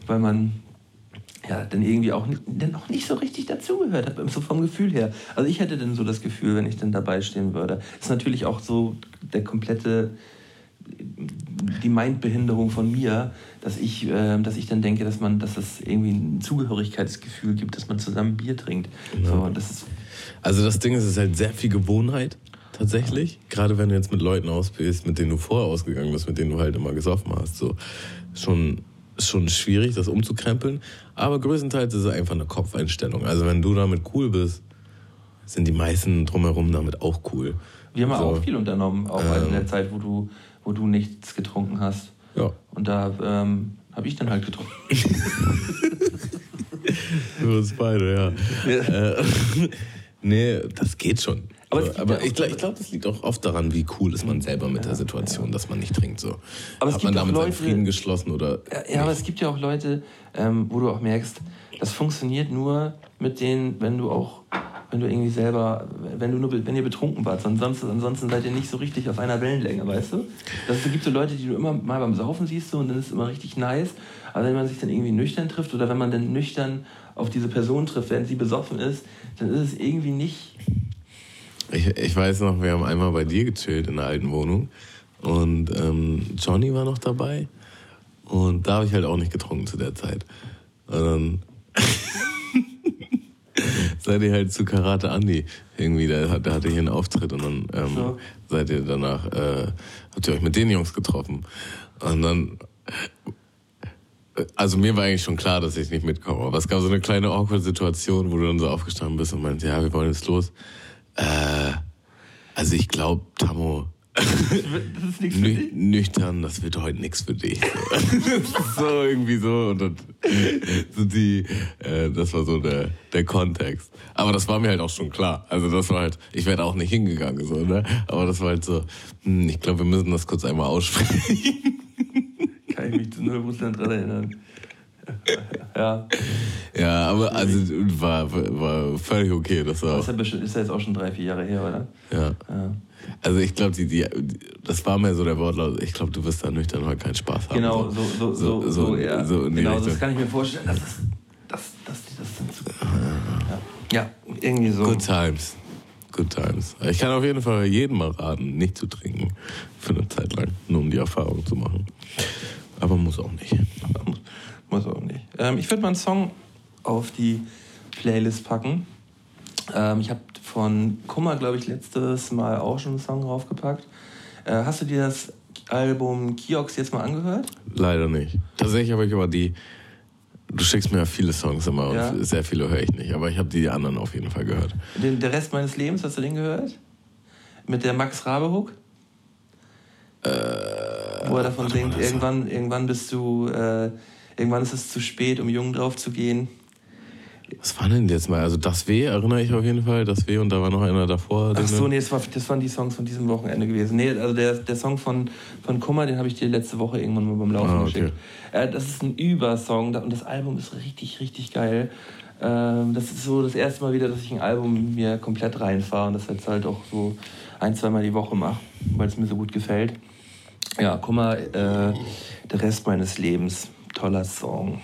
weil man ja, dann irgendwie auch, nicht- dann auch nicht so richtig dazugehört hat, so vom Gefühl her. Also ich hätte dann so das Gefühl, wenn ich dann dabei stehen würde. Ist natürlich auch so der komplette, die Mindbehinderung von mir, dass ich, äh, dass ich dann denke, dass man, dass es irgendwie ein Zugehörigkeitsgefühl gibt, dass man zusammen Bier trinkt. Ja. So, das ist, Also das Ding ist, es ist halt sehr viel Gewohnheit tatsächlich. Gerade wenn du jetzt mit Leuten ausbist, mit denen du vorher ausgegangen bist, mit denen du halt immer gesoffen hast. So schon, schon schwierig, das umzukrempeln. Aber größtenteils ist es einfach eine Kopfeinstellung. Also wenn du damit cool bist, sind die meisten drumherum damit auch cool. wir haben So. auch viel unternommen, auch halt in Ähm. der Zeit, wo du, wo du nichts getrunken hast. Ja. Und da ähm, habe ich dann halt getrunken. Für uns beide, ja. Ja. Äh, nee, das geht schon. Aber Aber, aber ja ich glaube, glaub, das liegt auch oft daran, wie cool ist man selber mit der Situation, dass man nicht trinkt. So. Aber es Hat gibt man damit seinen Leute- Frieden geschlossen oder. Ja, ja, aber es gibt ja auch Leute, ähm, wo du auch merkst, das funktioniert nur mit denen, wenn du auch, wenn du irgendwie selber, wenn du nur, wenn ihr betrunken wart, ansonsten, ansonsten seid ihr nicht so richtig auf einer Wellenlänge, weißt du? Das, es gibt so Leute, die du immer mal beim Saufen siehst so, und dann ist es immer richtig nice, aber wenn man sich dann irgendwie nüchtern trifft oder wenn man dann nüchtern auf diese Person trifft, während sie besoffen ist, dann ist es irgendwie nicht, Ich, ich weiß noch, wir haben einmal bei dir gechillt in der alten Wohnung und ähm, Johnny war noch dabei und da habe ich halt auch nicht getrunken zu der Zeit. Und dann seid ihr halt zu Karate Andy irgendwie, hat- der hatte hier einen Auftritt und dann ähm, So. seid ihr danach, äh, habt ihr euch mit den Jungs getroffen und dann also mir war eigentlich schon klar, dass ich nicht mitkomme. Aber es gab so eine kleine awkward Situation, wo du dann so aufgestanden bist und meinte, ja, wir wollen jetzt los. Äh, also ich glaube, Tammo, das ist nichts für dich. nüchtern, das wird heute nichts für dich. So, so irgendwie so und dann so die, äh, das war so der, der Kontext. Aber das war mir halt auch schon klar. Also das war halt, ich wäre auch nicht hingegangen so, ne? Aber das war halt so, hm, ich glaube, wir müssen das kurz einmal aussprechen. Kann ich mich zu 0% dran erinnern. Ja, Ja, aber also war, war völlig okay. Das war, das ist ja, bestimmt- ist ja jetzt auch schon drei, vier Jahre her, oder? ja. Ja. Also ich glaube, die, die, das war mir so der Wortlaut. Ich glaube, du wirst da nüchtern heute keinen Spaß haben. Genau, so, so, so, so, so, ja. so in die genau, das Richtung. kann ich mir vorstellen, dass, das, dass, dass die das dann zu. Ja, ja irgendwie so. Good times. Good times. Ich kann auf jeden Fall jedem mal raten, nicht zu trinken. Für eine Zeit lang. Nur um die Erfahrung zu machen. Aber muss auch nicht. Muss, muss auch nicht. Ähm, ich würde mal einen Song auf die Playlist packen. Ähm, ich habe von Kummer, glaube ich, letztes Mal auch schon einen Song draufgepackt. Äh, hast du dir das Album Kiox jetzt mal angehört? Leider nicht. Tatsächlich habe ich aber die. Du schickst mir ja viele Songs immer und Ja. sehr viele höre ich nicht. Aber ich habe die anderen auf jeden Fall gehört. Den, der Rest meines Lebens, hast du den gehört? Mit der Max Rabe-Hook? Wo er davon singt, irgendwann, irgendwann bist du, äh, irgendwann ist es zu spät, um jung drauf zu gehen. Was war denn jetzt mal? Also das W erinnere ich auf jeden Fall. Das W und da war noch einer davor. Ach so, nee, das, war, das waren die Songs von diesem Wochenende gewesen. Nee, also der, der Song von, von Kummer, den habe ich dir letzte Woche irgendwann mal beim Laufen Ah, okay. geschickt. Äh, das ist ein Übersong und das Album ist richtig, richtig geil. Ähm, das ist so das erste Mal wieder, dass ich ein Album mir komplett reinfahre und das jetzt halt auch so ein, zweimal die Woche mache, weil es mir so gut gefällt. Ja, Kummer, äh, der Rest meines Lebens. Toller Song.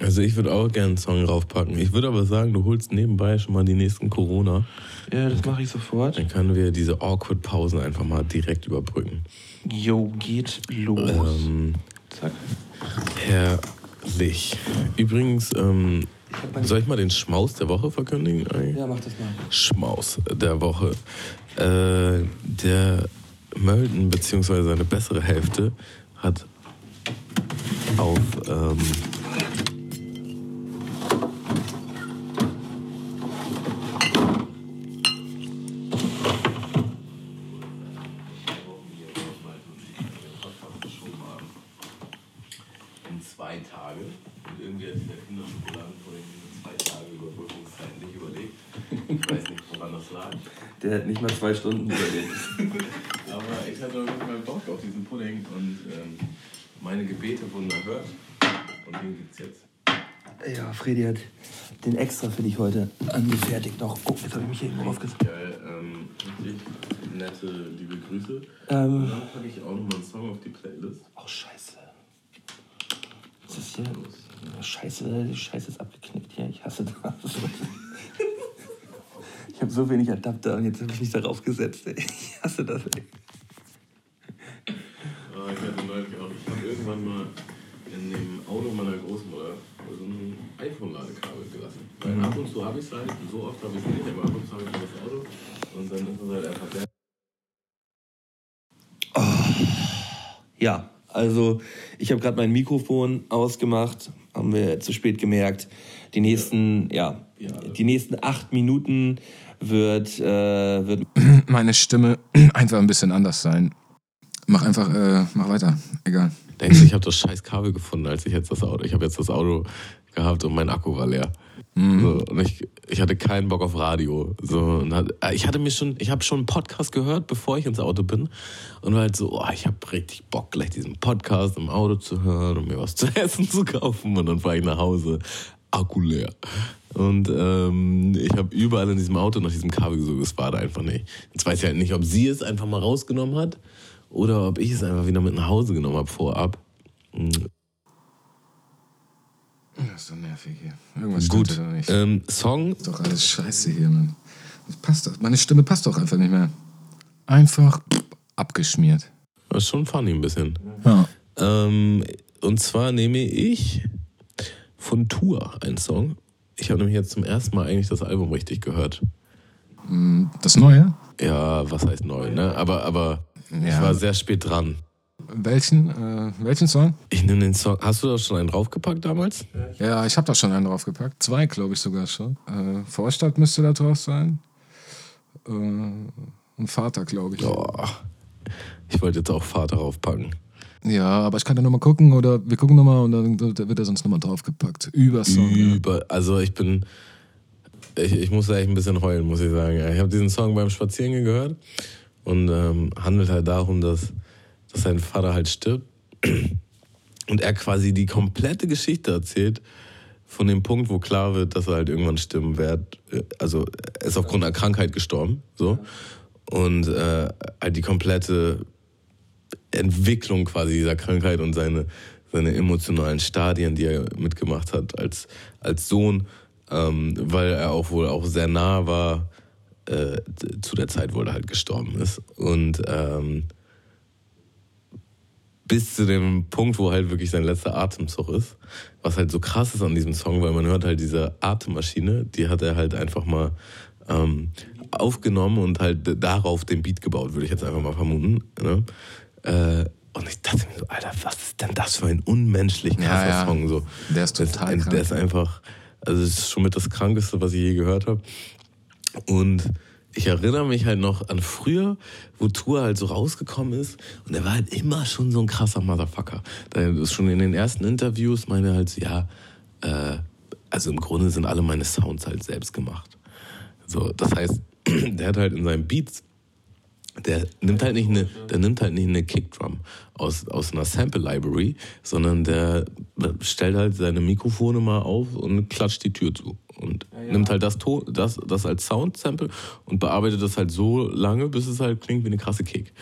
Also ich würde auch gerne einen Song raufpacken. Ich würde aber sagen, du holst nebenbei schon mal die nächsten Corona. Ja, das mache ich sofort. Dann können wir diese awkward Pausen einfach mal direkt überbrücken. Jo, geht los. Ähm, Zack. herrlich. Übrigens, ähm, soll ich mal den Schmaus der Woche verkündigen? Ja, mach das mal. Schmaus der Woche. Äh, der Mölden bzw. seine bessere Hälfte hat auf ähm, in zwei Tage und irgendwie hat dieser Kinderschokoladenpudding diese zwei Tage Überbrückungszeit nicht überlegt. Ich weiß nicht, woran das lag. Der hat nicht mal zwei Stunden überlebt. Aber ich hatte jeden Fall Bock auf diesen Pudding und ähm, meine Gebete wurden erhört. Und den gibt's jetzt. Ja, Freddy hat den extra für dich heute angefertigt noch. Oh, jetzt habe ich mich hier irgendwo aufgesetzt. Geil, ähm, richtig nette, liebe Grüße. Ähm. Und dann packe ich auch nochmal einen Song auf die Playlist. Oh, scheiße. Was ist hier? Oh, scheiße, die Scheiße ist abgeknickt hier. Ich hasse das. Ich habe so wenig Adapter und jetzt habe ich mich darauf gesetzt. Ey. Ich hasse das. Ey. Aber ich hatte neulich auch, ich habe irgendwann mal in dem Auto meiner Großmutter so ein iPhone-Ladekabel gelassen. Weil mhm. ab und zu habe ich es halt, so oft habe ich es nicht, aber ab und zu habe ich das Auto und dann ist es halt einfach der. Oh, ja, also ich habe gerade mein Mikrofon ausgemacht, haben wir zu spät gemerkt. Die nächsten, ja, ja die nächsten acht Minuten wird, äh, wird meine Stimme einfach ein bisschen anders sein. Mach einfach, äh, mach weiter. Egal. Denkst du, ich habe das scheiß Kabel gefunden, als ich jetzt das Auto. Ich habe jetzt das Auto gehabt und mein Akku war leer. So, und ich, ich hatte keinen Bock auf Radio. So, und hat, äh, ich hatte mir schon, ich habe schon einen Podcast gehört, bevor ich ins Auto bin. Und war halt so, oh, ich habe richtig Bock, gleich diesen Podcast im Auto zu hören und mir was zu essen zu kaufen. Und dann fahre ich nach Hause, Akku leer. Und ähm, ich habe überall in diesem Auto nach diesem Kabel gesucht, es war da einfach nicht. Jetzt weiß ich halt nicht, ob sie es einfach mal rausgenommen hat oder ob ich es einfach wieder mit nach Hause genommen habe vorab. Hm, Das ist doch nervig hier. Irgendwas Gut, stimmt da nicht. ähm, Song Ist doch alles scheiße hier, Mann. Das passt doch. Meine Stimme passt doch einfach nicht mehr. Einfach abgeschmiert. Das ist schon funny ein bisschen. Ja. Ähm, und zwar nehme ich von Tour einen Song. Ich habe nämlich jetzt zum ersten Mal eigentlich das Album richtig gehört. Das Neue? Ja, was heißt neu, ne? Aber, aber ich Ja. war sehr spät dran. Welchen, äh, welchen Song? Ich nehme den Song. Hast du da schon einen draufgepackt damals? Ja, ich habe da schon einen draufgepackt. Zwei, glaube ich sogar schon. Äh, Vorstadt müsste da drauf sein. Äh, und Vater, glaube ich. Boah. Ich wollte jetzt auch Vater draufpacken. Ja, aber ich kann da nochmal gucken oder wir gucken nochmal und dann da wird er sonst nochmal draufgepackt. Über Song. Ja. Über, also ich bin, ich, ich muss da echt ein bisschen heulen, muss ich sagen. Ich habe diesen Song beim Spazierengehen gehört und ähm, handelt halt darum, dass, dass sein Vater halt stirbt und er quasi die komplette Geschichte erzählt von dem Punkt, wo klar wird, dass er halt irgendwann stimmen wird. Also er ist aufgrund einer Krankheit gestorben, so und äh, halt die komplette Entwicklung quasi dieser Krankheit und seine, seine emotionalen Stadien, die er mitgemacht hat als, als Sohn, ähm, weil er auch wohl auch sehr nah war äh, zu der Zeit, wo er halt gestorben ist. Und ähm, bis zu dem Punkt, wo halt wirklich sein letzter Atemzug ist. Was halt so krass ist an diesem Song, weil man hört halt diese Atemmaschine, die hat er halt einfach mal ähm, aufgenommen und halt darauf den Beat gebaut, würde ich jetzt einfach mal vermuten. Ne? Äh, und ich dachte mir so, Alter, was ist denn das für ein unmenschlich krasser Ja, ja. Song? So. Der ist total krank. Der ist einfach, also es ist schon mit das Krankeste, was ich je gehört habe. Und ich erinnere mich halt noch an früher, wo Tour halt so rausgekommen ist. Und er war halt immer schon so ein krasser Motherfucker. Da ist schon in den ersten Interviews meine er halt ja, äh, also im Grunde sind alle meine Sounds halt selbst gemacht. So, das heißt, der hat halt in seinen Beats, der nimmt halt nicht eine, der nimmt halt nicht eine Kickdrum aus, aus einer Sample Library, sondern der stellt halt seine Mikrofone mal auf und klatscht die Tür zu. Und nimmt halt das, Ton, das, das als Sound-Sample und bearbeitet das halt so lange, bis es halt klingt wie eine krasse Kick.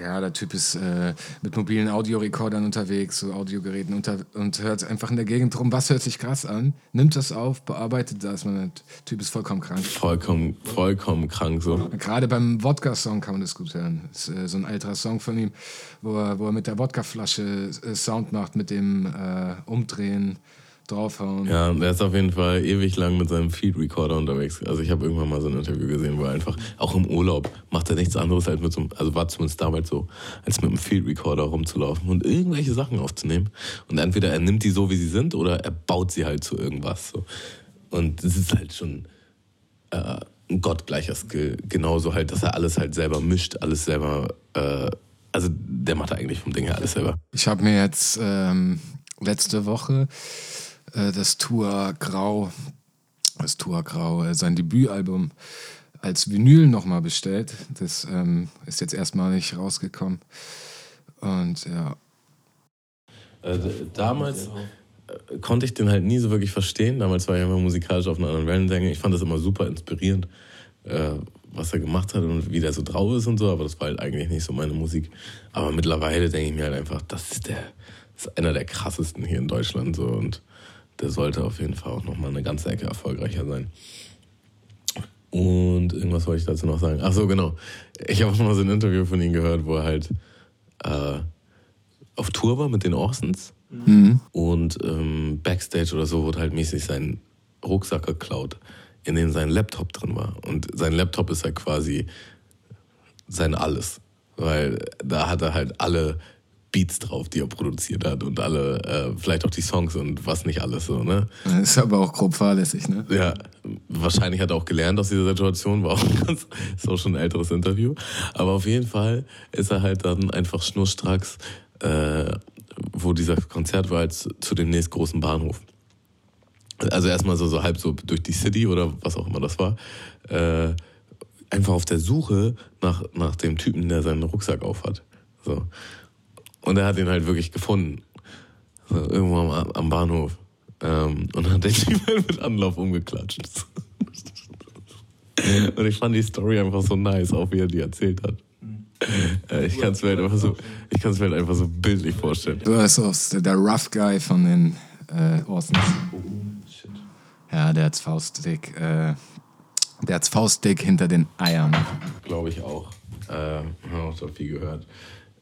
Ja, der Typ ist äh, mit mobilen Audiorekordern unterwegs, so Audiogeräten unter, und hört einfach in der Gegend rum, was hört sich krass an, nimmt das auf, bearbeitet das. Man, der Typ ist vollkommen krank. Vollkommen, vollkommen krank so. Gerade beim Wodka-Song kann man das gut hören. Das ist äh, so ein älterer Song von ihm, wo er, wo er mit der Wodkaflasche äh, Sound macht, mit dem äh, Umdrehen, draufhauen. Ja, der ist auf jeden Fall ewig lang mit seinem Field Recorder unterwegs. Also ich habe irgendwann mal so ein Interview gesehen, wo er einfach, auch im Urlaub, macht er nichts anderes als mit so einem, also war zumindest damals so, als mit einem Field Recorder rumzulaufen und irgendwelche Sachen aufzunehmen. Und entweder er nimmt die so, wie sie sind, oder er baut sie halt zu irgendwas. So. Und das ist halt schon äh, ein gottgleicher Skill. Genauso halt, dass er alles halt selber mischt, alles selber, äh, also der macht eigentlich vom Ding her alles selber. Ich habe mir jetzt ähm, letzte Woche das Tour Grau, das Tour Grau, äh, sein Debütalbum als Vinyl nochmal bestellt. Das ähm, ist jetzt erstmal nicht rausgekommen. Und ja, Äh, damals äh, konnte ich den halt nie so wirklich verstehen. Damals war ich immer musikalisch auf einer anderen Wellenlänge. Ich fand das immer super inspirierend, äh, was er gemacht hat und wie der so drauf ist und so, aber das war halt eigentlich nicht so meine Musik. Aber mittlerweile denke ich mir halt einfach, das ist der, das ist einer der krassesten hier in Deutschland so und der sollte auf jeden Fall auch nochmal eine ganze Ecke erfolgreicher sein. Und irgendwas wollte ich dazu noch sagen. Ach so, genau. Ich habe auch mal so ein Interview von ihm gehört, wo er halt äh, auf Tour war mit den Orsons und Und ähm, Backstage oder so wurde halt mäßig sein Rucksack geklaut, in dem sein Laptop drin war. Und sein Laptop ist halt quasi sein Alles. Weil da hat er halt alle Beats drauf, die er produziert hat und alle, äh, vielleicht auch die Songs und was nicht alles so, ne? Das ist aber auch grob fahrlässig, ne? Ja, wahrscheinlich hat er auch gelernt aus dieser Situation, war auch ganz, ist auch schon ein älteres Interview. Aber auf jeden Fall ist er halt dann einfach schnurstracks, äh, wo dieser Konzert war, als zu dem nächstgroßen Bahnhof. Also erstmal so, so halb so durch die City oder was auch immer das war. Äh, einfach auf der Suche nach, nach dem Typen, der seinen Rucksack aufhat. So. Und er hat ihn halt wirklich gefunden. So, irgendwo am, am Bahnhof. Ähm, und hat den Typ mit Anlauf umgeklatscht. und ich fand die Story einfach so nice, auch wie er die erzählt hat. Äh, ich kann es mir, halt einfach so, ich kann's mir halt einfach so bildlich vorstellen. Du bist auch der Rough Guy von den äh, Orsons. Ja, der hat's faustdick. Äh, der hat's faustdick hinter den Eiern. Glaube ich auch. Äh, haben auch schon viel gehört.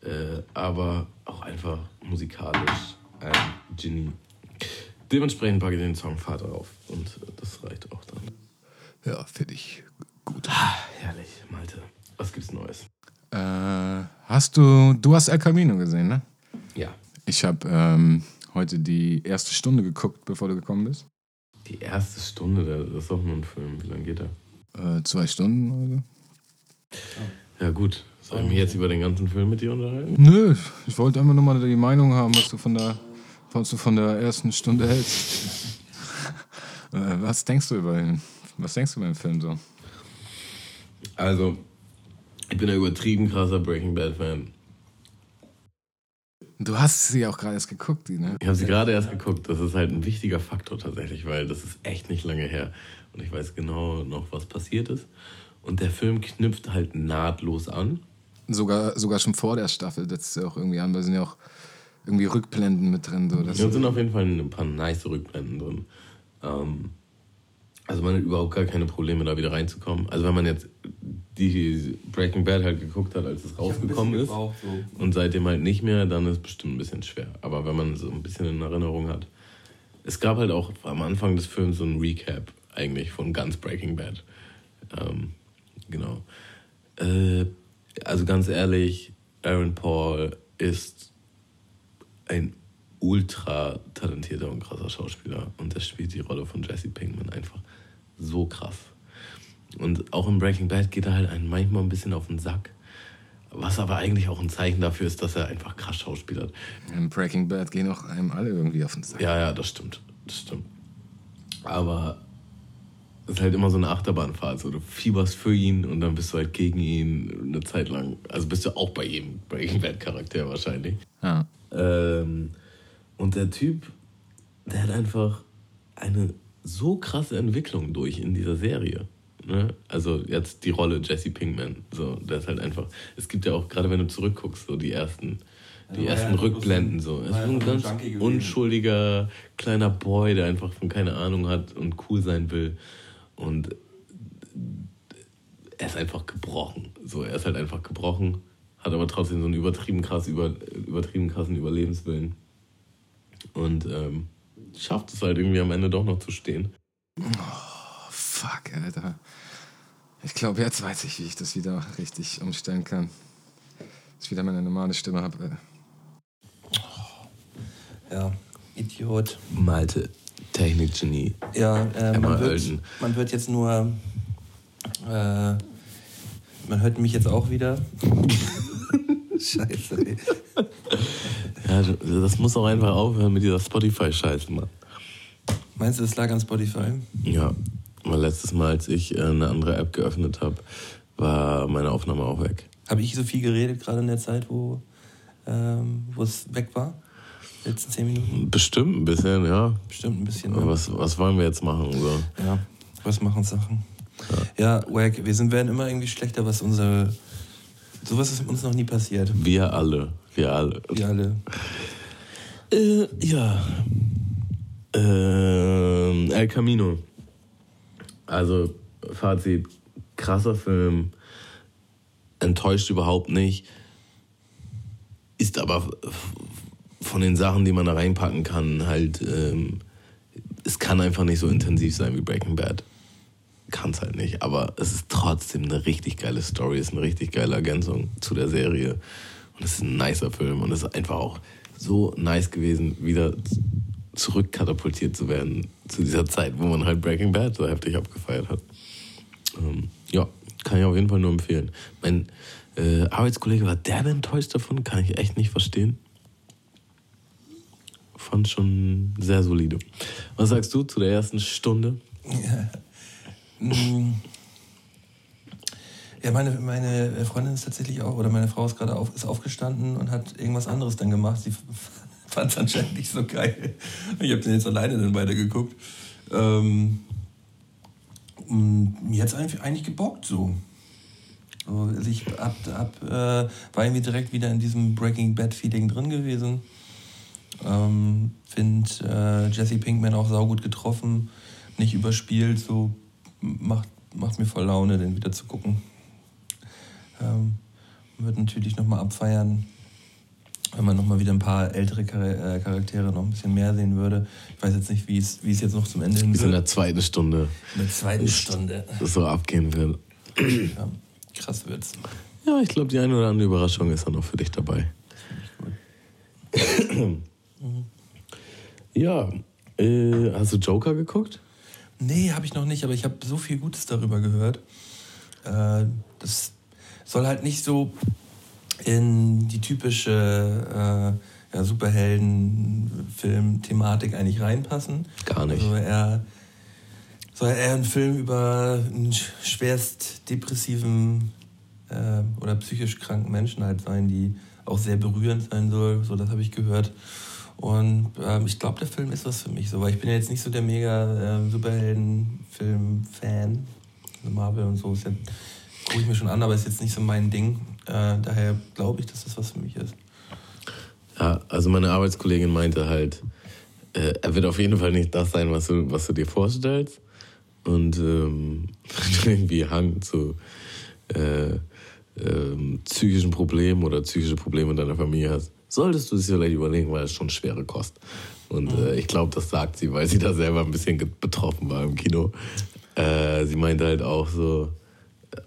Äh, aber auch einfach musikalisch ein Genie. Dementsprechend packe ich den Song Vater auf und das reicht auch dann. Ja, finde ich gut. Ah, herrlich, Malte. Was gibt's Neues? Äh, hast du, du hast El Camino gesehen, ne? Ja. Ich habe ähm, heute die erste Stunde geguckt, bevor du gekommen bist. Die erste Stunde, das ist doch nur ein Film. Wie lange geht der? Äh, zwei Stunden oder so. Ja, gut. Soll ich mich jetzt über den ganzen Film mit dir unterhalten? Nö, ich wollte einfach nur mal die Meinung haben, was du von der, was du von der ersten Stunde hältst. äh, was denkst du über ihn? Was denkst du über den Film so? Also, ich bin ein übertrieben krasser Breaking Bad-Fan. Du hast sie auch gerade erst geguckt, die, ne? Ich habe sie gerade erst geguckt. Das ist halt ein wichtiger Faktor tatsächlich, weil das ist echt nicht lange her. Und ich weiß genau noch, was passiert ist. Und der Film knüpft halt nahtlos an. Sogar, sogar schon vor der Staffel setzt sie auch irgendwie an, weil sind ja auch irgendwie Rückblenden mit drin. So. Da sind auf jeden Fall ein paar nice Rückblenden drin. Ähm, also man hat überhaupt gar keine Probleme, da wieder reinzukommen. Also wenn man jetzt die Breaking Bad halt geguckt hat, als es rausgekommen ist gebraucht, so. und seitdem halt nicht mehr, dann ist es bestimmt ein bisschen schwer. Aber wenn man so ein bisschen in Erinnerung hat. Es gab halt auch am Anfang des Films so ein Recap eigentlich von ganz Breaking Bad. Ähm, genau. Äh, also ganz ehrlich, Aaron Paul ist ein ultra talentierter und krasser Schauspieler und der spielt die Rolle von Jesse Pinkman einfach so krass. Und auch in Breaking Bad geht er halt einen manchmal ein bisschen auf den Sack. Was aber eigentlich auch ein Zeichen dafür ist, dass er einfach krass schauspielert. In Breaking Bad gehen auch einem alle irgendwie auf den Sack. Ja, ja, das stimmt. Das stimmt. Aber ist halt immer so eine Achterbahnfahrt. So, du fieberst für ihn und dann bist du halt gegen ihn eine Zeit lang. Also bist du auch bei jedem Breaking Bad Charakter wahrscheinlich. Ja. Ähm, und der Typ, der hat einfach eine so krasse Entwicklung durch in dieser Serie. Ne? Also jetzt die Rolle Jesse Pinkman. So, der ist halt einfach. Es gibt ja auch, gerade wenn du zurückguckst, so die ersten, die ja ersten bloß Rückblenden ein- so. Er ist ja ein ganz unschuldiger kleiner Boy, der einfach von keine Ahnung hat und cool sein will. Und er ist einfach gebrochen. So, er ist halt einfach gebrochen, hat aber trotzdem so einen übertrieben, krass, über, übertrieben krassen Überlebenswillen. Und ähm, schafft es halt irgendwie am Ende doch noch zu stehen. Fuck, Alter. Ich glaube, jetzt weiß ich, wie ich das wieder richtig umstellen kann. Dass ich wieder meine normale Stimme habe. Ja, Idiot. Malte, Technikgenie. Ja, äh, man, wird, man wird jetzt nur. Äh, man hört mich jetzt auch wieder. Scheiße, ey. Ja, du- das muss auch einfach aufhören mit dieser Spotify-Scheiße, Mann. Meinst du, das lag an Spotify? Ja, weil letztes Mal, als ich äh, eine andere App geöffnet habe, war meine Aufnahme auch weg. Habe ich so viel geredet, gerade in der Zeit, wo ähm, wo es weg war? Letzten zehn Minuten? Bestimmt ein bisschen, ja. Bestimmt ein bisschen. Ne? was, was wollen wir jetzt machen? So? Ja, was machen Sachen? Ja, wack, wir sind, werden immer irgendwie schlechter, was unser. Sowas ist uns noch nie passiert. Wir alle. Wir alle. Wir alle. Äh, ja. Ähm, El Camino. Also, Fazit: krasser Film. Enttäuscht überhaupt nicht. Ist aber von den Sachen, die man da reinpacken kann, halt, ähm, es kann einfach nicht so intensiv sein wie Breaking Bad. Kann es halt nicht, aber es ist trotzdem eine richtig geile Story, ist eine richtig geile Ergänzung zu der Serie. Und es ist ein nicer Film und es ist einfach auch so nice gewesen, wieder zurückkatapultiert zu werden zu dieser Zeit, wo man halt Breaking Bad so heftig abgefeiert hat. Ähm, ja, kann ich auf jeden Fall nur empfehlen. Mein äh, Arbeitskollege war derbe enttäuscht davon, kann ich echt nicht verstehen. Fand schon sehr solide. Was sagst du zu der ersten Stunde? Mm. Ja, meine, meine Freundin ist tatsächlich auch, oder meine Frau ist gerade auf, ist aufgestanden und hat irgendwas anderes dann gemacht. Sie fand es anscheinend nicht so geil. Ich habe den jetzt alleine dann weitergeguckt. Ähm, mir hat es eigentlich, gebockt so. Also ich hab, hab, äh, war irgendwie direkt wieder in diesem Breaking Bad Feeling drin gewesen. Ähm, Finde äh, Jesse Pinkman auch saugut getroffen, nicht überspielt, so macht, macht mir voll Laune, den wieder zu gucken. Ähm, wird natürlich nochmal abfeiern, wenn man nochmal wieder ein paar ältere äh, Charaktere noch ein bisschen mehr sehen würde. Ich weiß jetzt nicht, wie es jetzt noch zum Ende hin wird. in der zweiten Stunde. In der zweiten Stunde. Das so abgehen wird. Ja, krass wird's. Ja, ich glaube, die eine oder andere Überraschung ist dann noch für dich dabei. Das finde ich gut. Ja, äh, hast du Joker geguckt? Nee, habe ich noch nicht, aber ich habe so viel Gutes darüber gehört. Äh, das soll halt nicht so in die typische äh, ja, Superhelden-Film-Thematik eigentlich reinpassen. Gar nicht. Also er soll eher ein Film über einen schwerst depressiven äh, oder psychisch kranken Menschen halt sein, die auch sehr berührend sein soll. So, das habe ich gehört. Und ähm, ich glaube, der Film ist was für mich so, weil ich bin ja jetzt nicht so der mega äh, Superhelden-Film-Fan. Also Marvel und so ist ja, gucke ich mir schon an, aber ist jetzt nicht so mein Ding. Äh, daher glaube ich, dass das was für mich ist. Ja, also meine Arbeitskollegin meinte halt, äh, er wird auf jeden Fall nicht das sein, was du, was du dir vorstellst. Und ähm, irgendwie Hang zu äh, ähm, psychischen Problemen oder psychische Probleme in deiner Familie hast, solltest du es dir vielleicht überlegen, weil es schon schwere Kost. Und äh, ich glaube, das sagt sie, weil sie da selber ein bisschen betroffen war im Kino. Äh, sie meinte halt auch so, äh,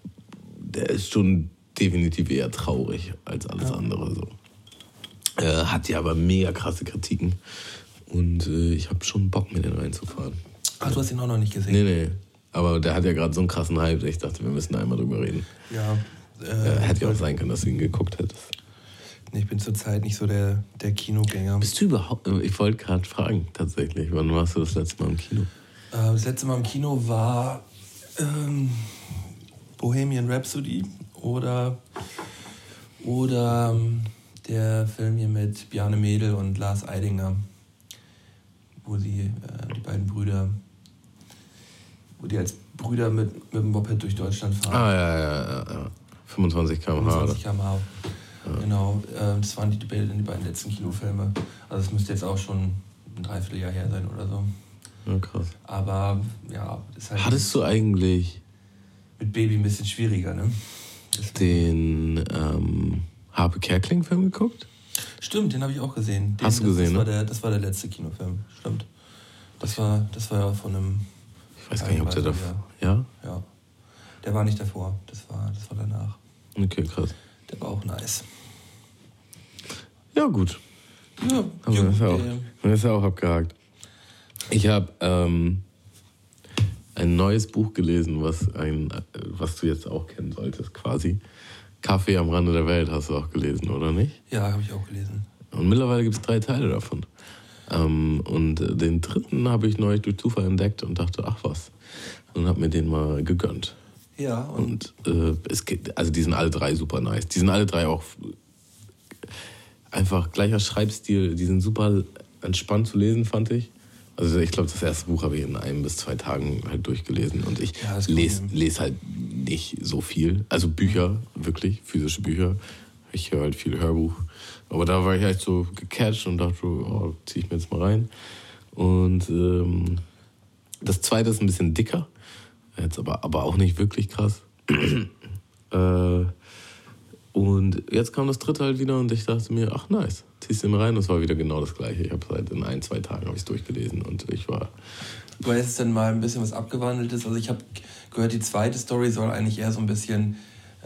der ist schon definitiv eher traurig als alles ja. andere. So. Äh, hat ja aber mega krasse Kritiken. Und äh, ich habe schon Bock, mit den reinzufahren. Ach, du hast ihn auch noch nicht gesehen? Nee, nee. Aber der hat ja gerade so einen krassen Hype, ich dachte, wir müssen da einmal drüber reden. Ja. Äh, hätte ja auch sein können, dass du ihn geguckt hättest. Ich bin zurzeit nicht so der, der Kinogänger. Bist du überhaupt. Ich wollte gerade fragen, tatsächlich. Wann warst du das letzte Mal im Kino? Äh, das letzte Mal im Kino war ähm, Bohemian Rhapsody oder, oder ähm, der Film hier mit Bjarne Mädel und Lars Eidinger, wo sie, äh, die beiden Brüder, wo die als Brüder mit, mit dem Moped durch Deutschland fahren. Ah, ja, ja, ja. ja. 25 km/h. 25 km/h. Ja. Genau, äh, das waren die, die beiden letzten Kinofilme. Also es müsste jetzt auch schon ein Dreivierteljahr her sein oder so. Ja, krass. Aber ja, ist halt. Hattest du eigentlich. Mit Baby ein bisschen schwieriger, ne? Den ähm, Harpe Kerkling-Film geguckt? Stimmt, den habe ich auch gesehen. Den, Hast du gesehen, das, ne? War der, das war der letzte Kinofilm, stimmt. Das war, das war ja von einem. Ich weiß gar nicht, ob der davor. Ja? Ja. Der war nicht davor, das war, das war danach. Okay, krass. Der war auch nice. Ja, gut. Ja, ja, das, ist auch, das ist auch abgehakt. Ich habe ähm, ein neues Buch gelesen, was, ein, was du jetzt auch kennen solltest, quasi. Kaffee am Rande der Welt hast du auch gelesen, oder nicht? Ja, habe ich auch gelesen. Und mittlerweile gibt es drei Teile davon. Ähm, und den dritten habe ich neulich durch Zufall entdeckt und dachte, ach was. Und habe mir den mal gegönnt. Ja. Und, und äh, es geht, also die sind alle drei super nice. Die sind alle drei auch einfach gleicher Schreibstil. Die sind super entspannt zu lesen, fand ich. Also ich glaube, das erste Buch habe ich in ein bis zwei Tagen halt durchgelesen und ich ja, lese, lese halt nicht so viel. Also Bücher, wirklich, physische Bücher. Ich höre halt viel Hörbuch. Aber da war ich halt so gecatcht und dachte, oh, zieh ich mir jetzt mal rein. Und ähm, das zweite ist ein bisschen dicker. Jetzt aber, aber auch nicht wirklich krass. äh, Und jetzt kam das dritte halt wieder und ich dachte mir, ach nice, ziehst du rein. Das war wieder genau das gleiche. Ich habe seit in ein, zwei Tagen habe ich es durchgelesen und ich war. Du hast dann mal ein bisschen was abgewandeltes. Also ich habe gehört, die zweite Story soll eigentlich eher so ein bisschen,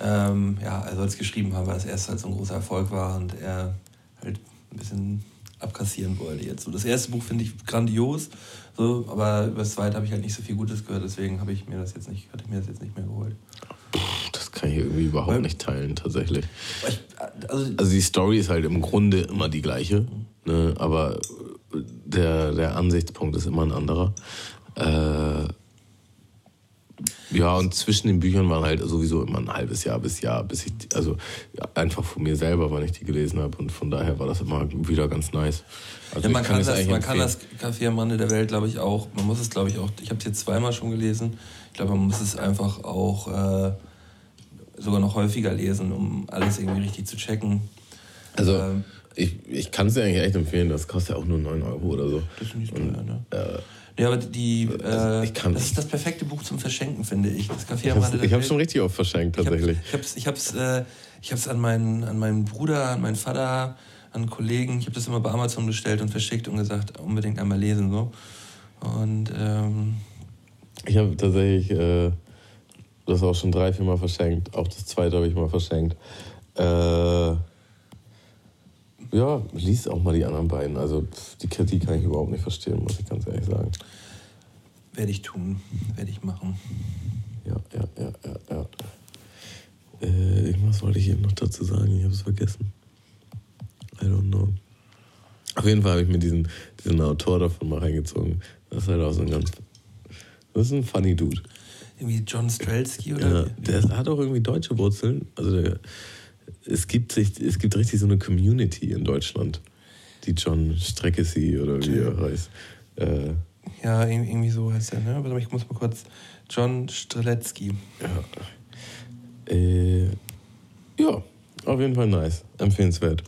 ähm, ja, er soll es geschrieben haben, weil das erste halt so ein großer Erfolg war und er halt ein bisschen abkassieren wollte jetzt. So, das erste Buch finde ich grandios, so, aber über das zweite habe ich halt nicht so viel Gutes gehört, deswegen habe ich mir das jetzt nicht, hatte ich mir das jetzt nicht mehr geholt. Kann ich irgendwie überhaupt Weil- nicht teilen, tatsächlich. Ich, also, Also die Story ist halt im Grunde immer die gleiche, ne? aber der, der Ansichtspunkt ist immer ein anderer. Äh, ja, und zwischen den Büchern waren halt sowieso immer ein halbes Jahr bis Jahr, bis ich, also einfach von mir selber, wann ich die gelesen habe und von daher war das immer wieder ganz nice. Also ja, man, kann es das, man kann das Café am Rande der Welt, glaube ich, auch, man muss es, glaube ich, auch, ich habe es jetzt zweimal schon gelesen, ich glaube, man muss es einfach auch äh, sogar noch häufiger lesen, um alles irgendwie richtig zu checken. Also Ähm, ich, ich kann es dir eigentlich echt empfehlen, das kostet ja auch nur 9 Euro oder so. Das ist nicht Und, teuer, ne? äh, Ja, aber die, Also äh, kann- das ist das perfekte Buch zum Verschenken, finde ich. Das Café ich am habe Rande ich hab's Welt. schon richtig oft verschenkt, tatsächlich. Ich habe es ich hab's, äh, ich hab's an, meinen, an meinen Bruder, an meinen Vater, an Kollegen. Ich habe das immer bei Amazon bestellt und verschickt und gesagt, unbedingt einmal lesen. So. Und ähm, Ich habe tatsächlich äh, das auch schon drei, vier Mal verschenkt. Auch das zweite habe ich mal verschenkt. Äh, ja, lies auch mal die anderen beiden. Also die Kritik kann ich überhaupt nicht verstehen, muss ich ganz ehrlich sagen. werde ich tun, werde ich machen. Ja, ja, ja, ja, ja. Äh, irgendwas wollte ich eben noch dazu sagen, ich habe es vergessen. I don't know. Auf jeden Fall habe ich mir diesen, diesen Autor davon mal reingezogen. Das ist halt auch so ein ganz. Das ist ein funny Dude. Irgendwie John Strelski oder Ja, der hat auch irgendwie deutsche Wurzeln. Also der, es, gibt sich, es gibt richtig so eine Community in Deutschland. Die John Streckesi oder wie er heißt. Äh, Ja, ir- irgendwie so heißt er, ne? Mal, ich muss mal kurz. John Streletzky. ja. Äh, ja, auf jeden Fall nice. Empfehlenswert.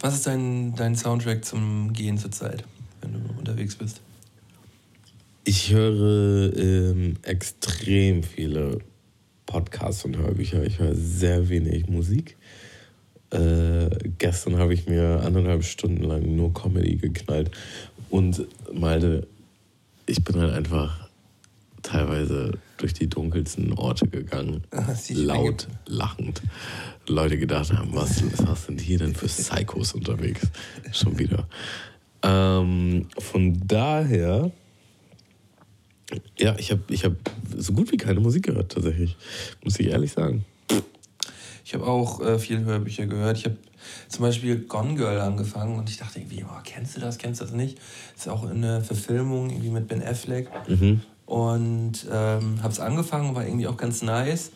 Was ist dein, dein Soundtrack zum Gehen zurzeit, wenn du unterwegs bist? Ich höre ähm, extrem viele Podcasts und Hörbücher. Ich höre sehr wenig Musik. Äh, gestern habe ich mir anderthalb Stunden lang nur Comedy geknallt. Und Malte, ich bin halt einfach teilweise durch die dunkelsten Orte gegangen, laut lachend. Leute gedacht haben, was, was sind hier denn für Psychos unterwegs? Schon wieder. Ähm, von daher, ja, ich habe ich hab so gut wie keine Musik gehört, tatsächlich. Muss ich ehrlich sagen. Ich habe auch äh, viele Hörbücher gehört. Ich habe zum Beispiel Gone Girl angefangen und ich dachte irgendwie, oh, kennst du das, kennst du das nicht? Ist auch eine Verfilmung irgendwie mit Ben Affleck. Mhm. Und ähm, habe es angefangen, war irgendwie auch ganz nice.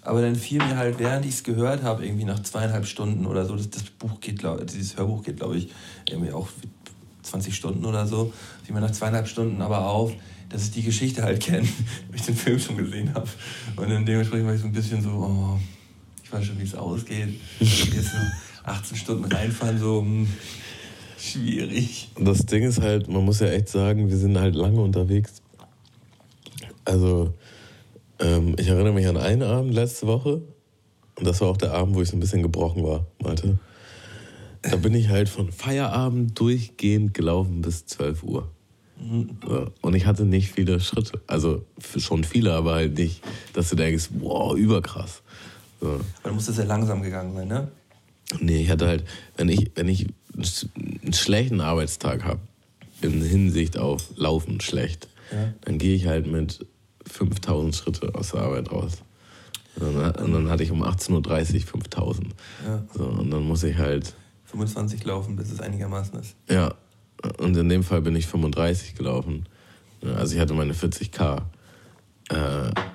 Aber dann fiel mir halt, während ich es gehört habe, irgendwie nach zweieinhalb Stunden oder so, das, das Buch geht, glaub, dieses Hörbuch geht, glaube ich, irgendwie auch 20 Stunden oder so, fiel mir nach zweieinhalb Stunden aber auf, dass ich die Geschichte halt kenne, weil ich den Film schon gesehen habe. Und dann dementsprechend war ich so ein bisschen so, oh, ich weiß schon, wie es ausgeht. Jetzt so 18 Stunden reinfahren, so hm, schwierig. Das Ding ist halt, man muss ja echt sagen, wir sind halt lange unterwegs. Also, ähm, ich erinnere mich an einen Abend letzte Woche. Und das war auch der Abend, wo ich so ein bisschen gebrochen war, Malte. Da bin ich halt von Feierabend durchgehend gelaufen bis 12 Uhr. Und ich hatte nicht viele Schritte. Also schon viele, aber halt nicht, dass du denkst, wow, überkrass. So. Aber du musst sehr langsam gegangen sein, ne? Nee, ich hatte halt, wenn ich, wenn ich einen schlechten Arbeitstag habe, in Hinsicht auf Laufen schlecht, Ja. dann gehe ich halt mit 5000 Schritte aus der Arbeit raus. Und dann, und dann hatte ich um 18.30 Uhr 5000. Ja. So, und dann muss ich halt, 25 laufen, bis es einigermaßen ist. ja, und in dem Fall bin ich 35 gelaufen. Also ich hatte meine 40k. Äh,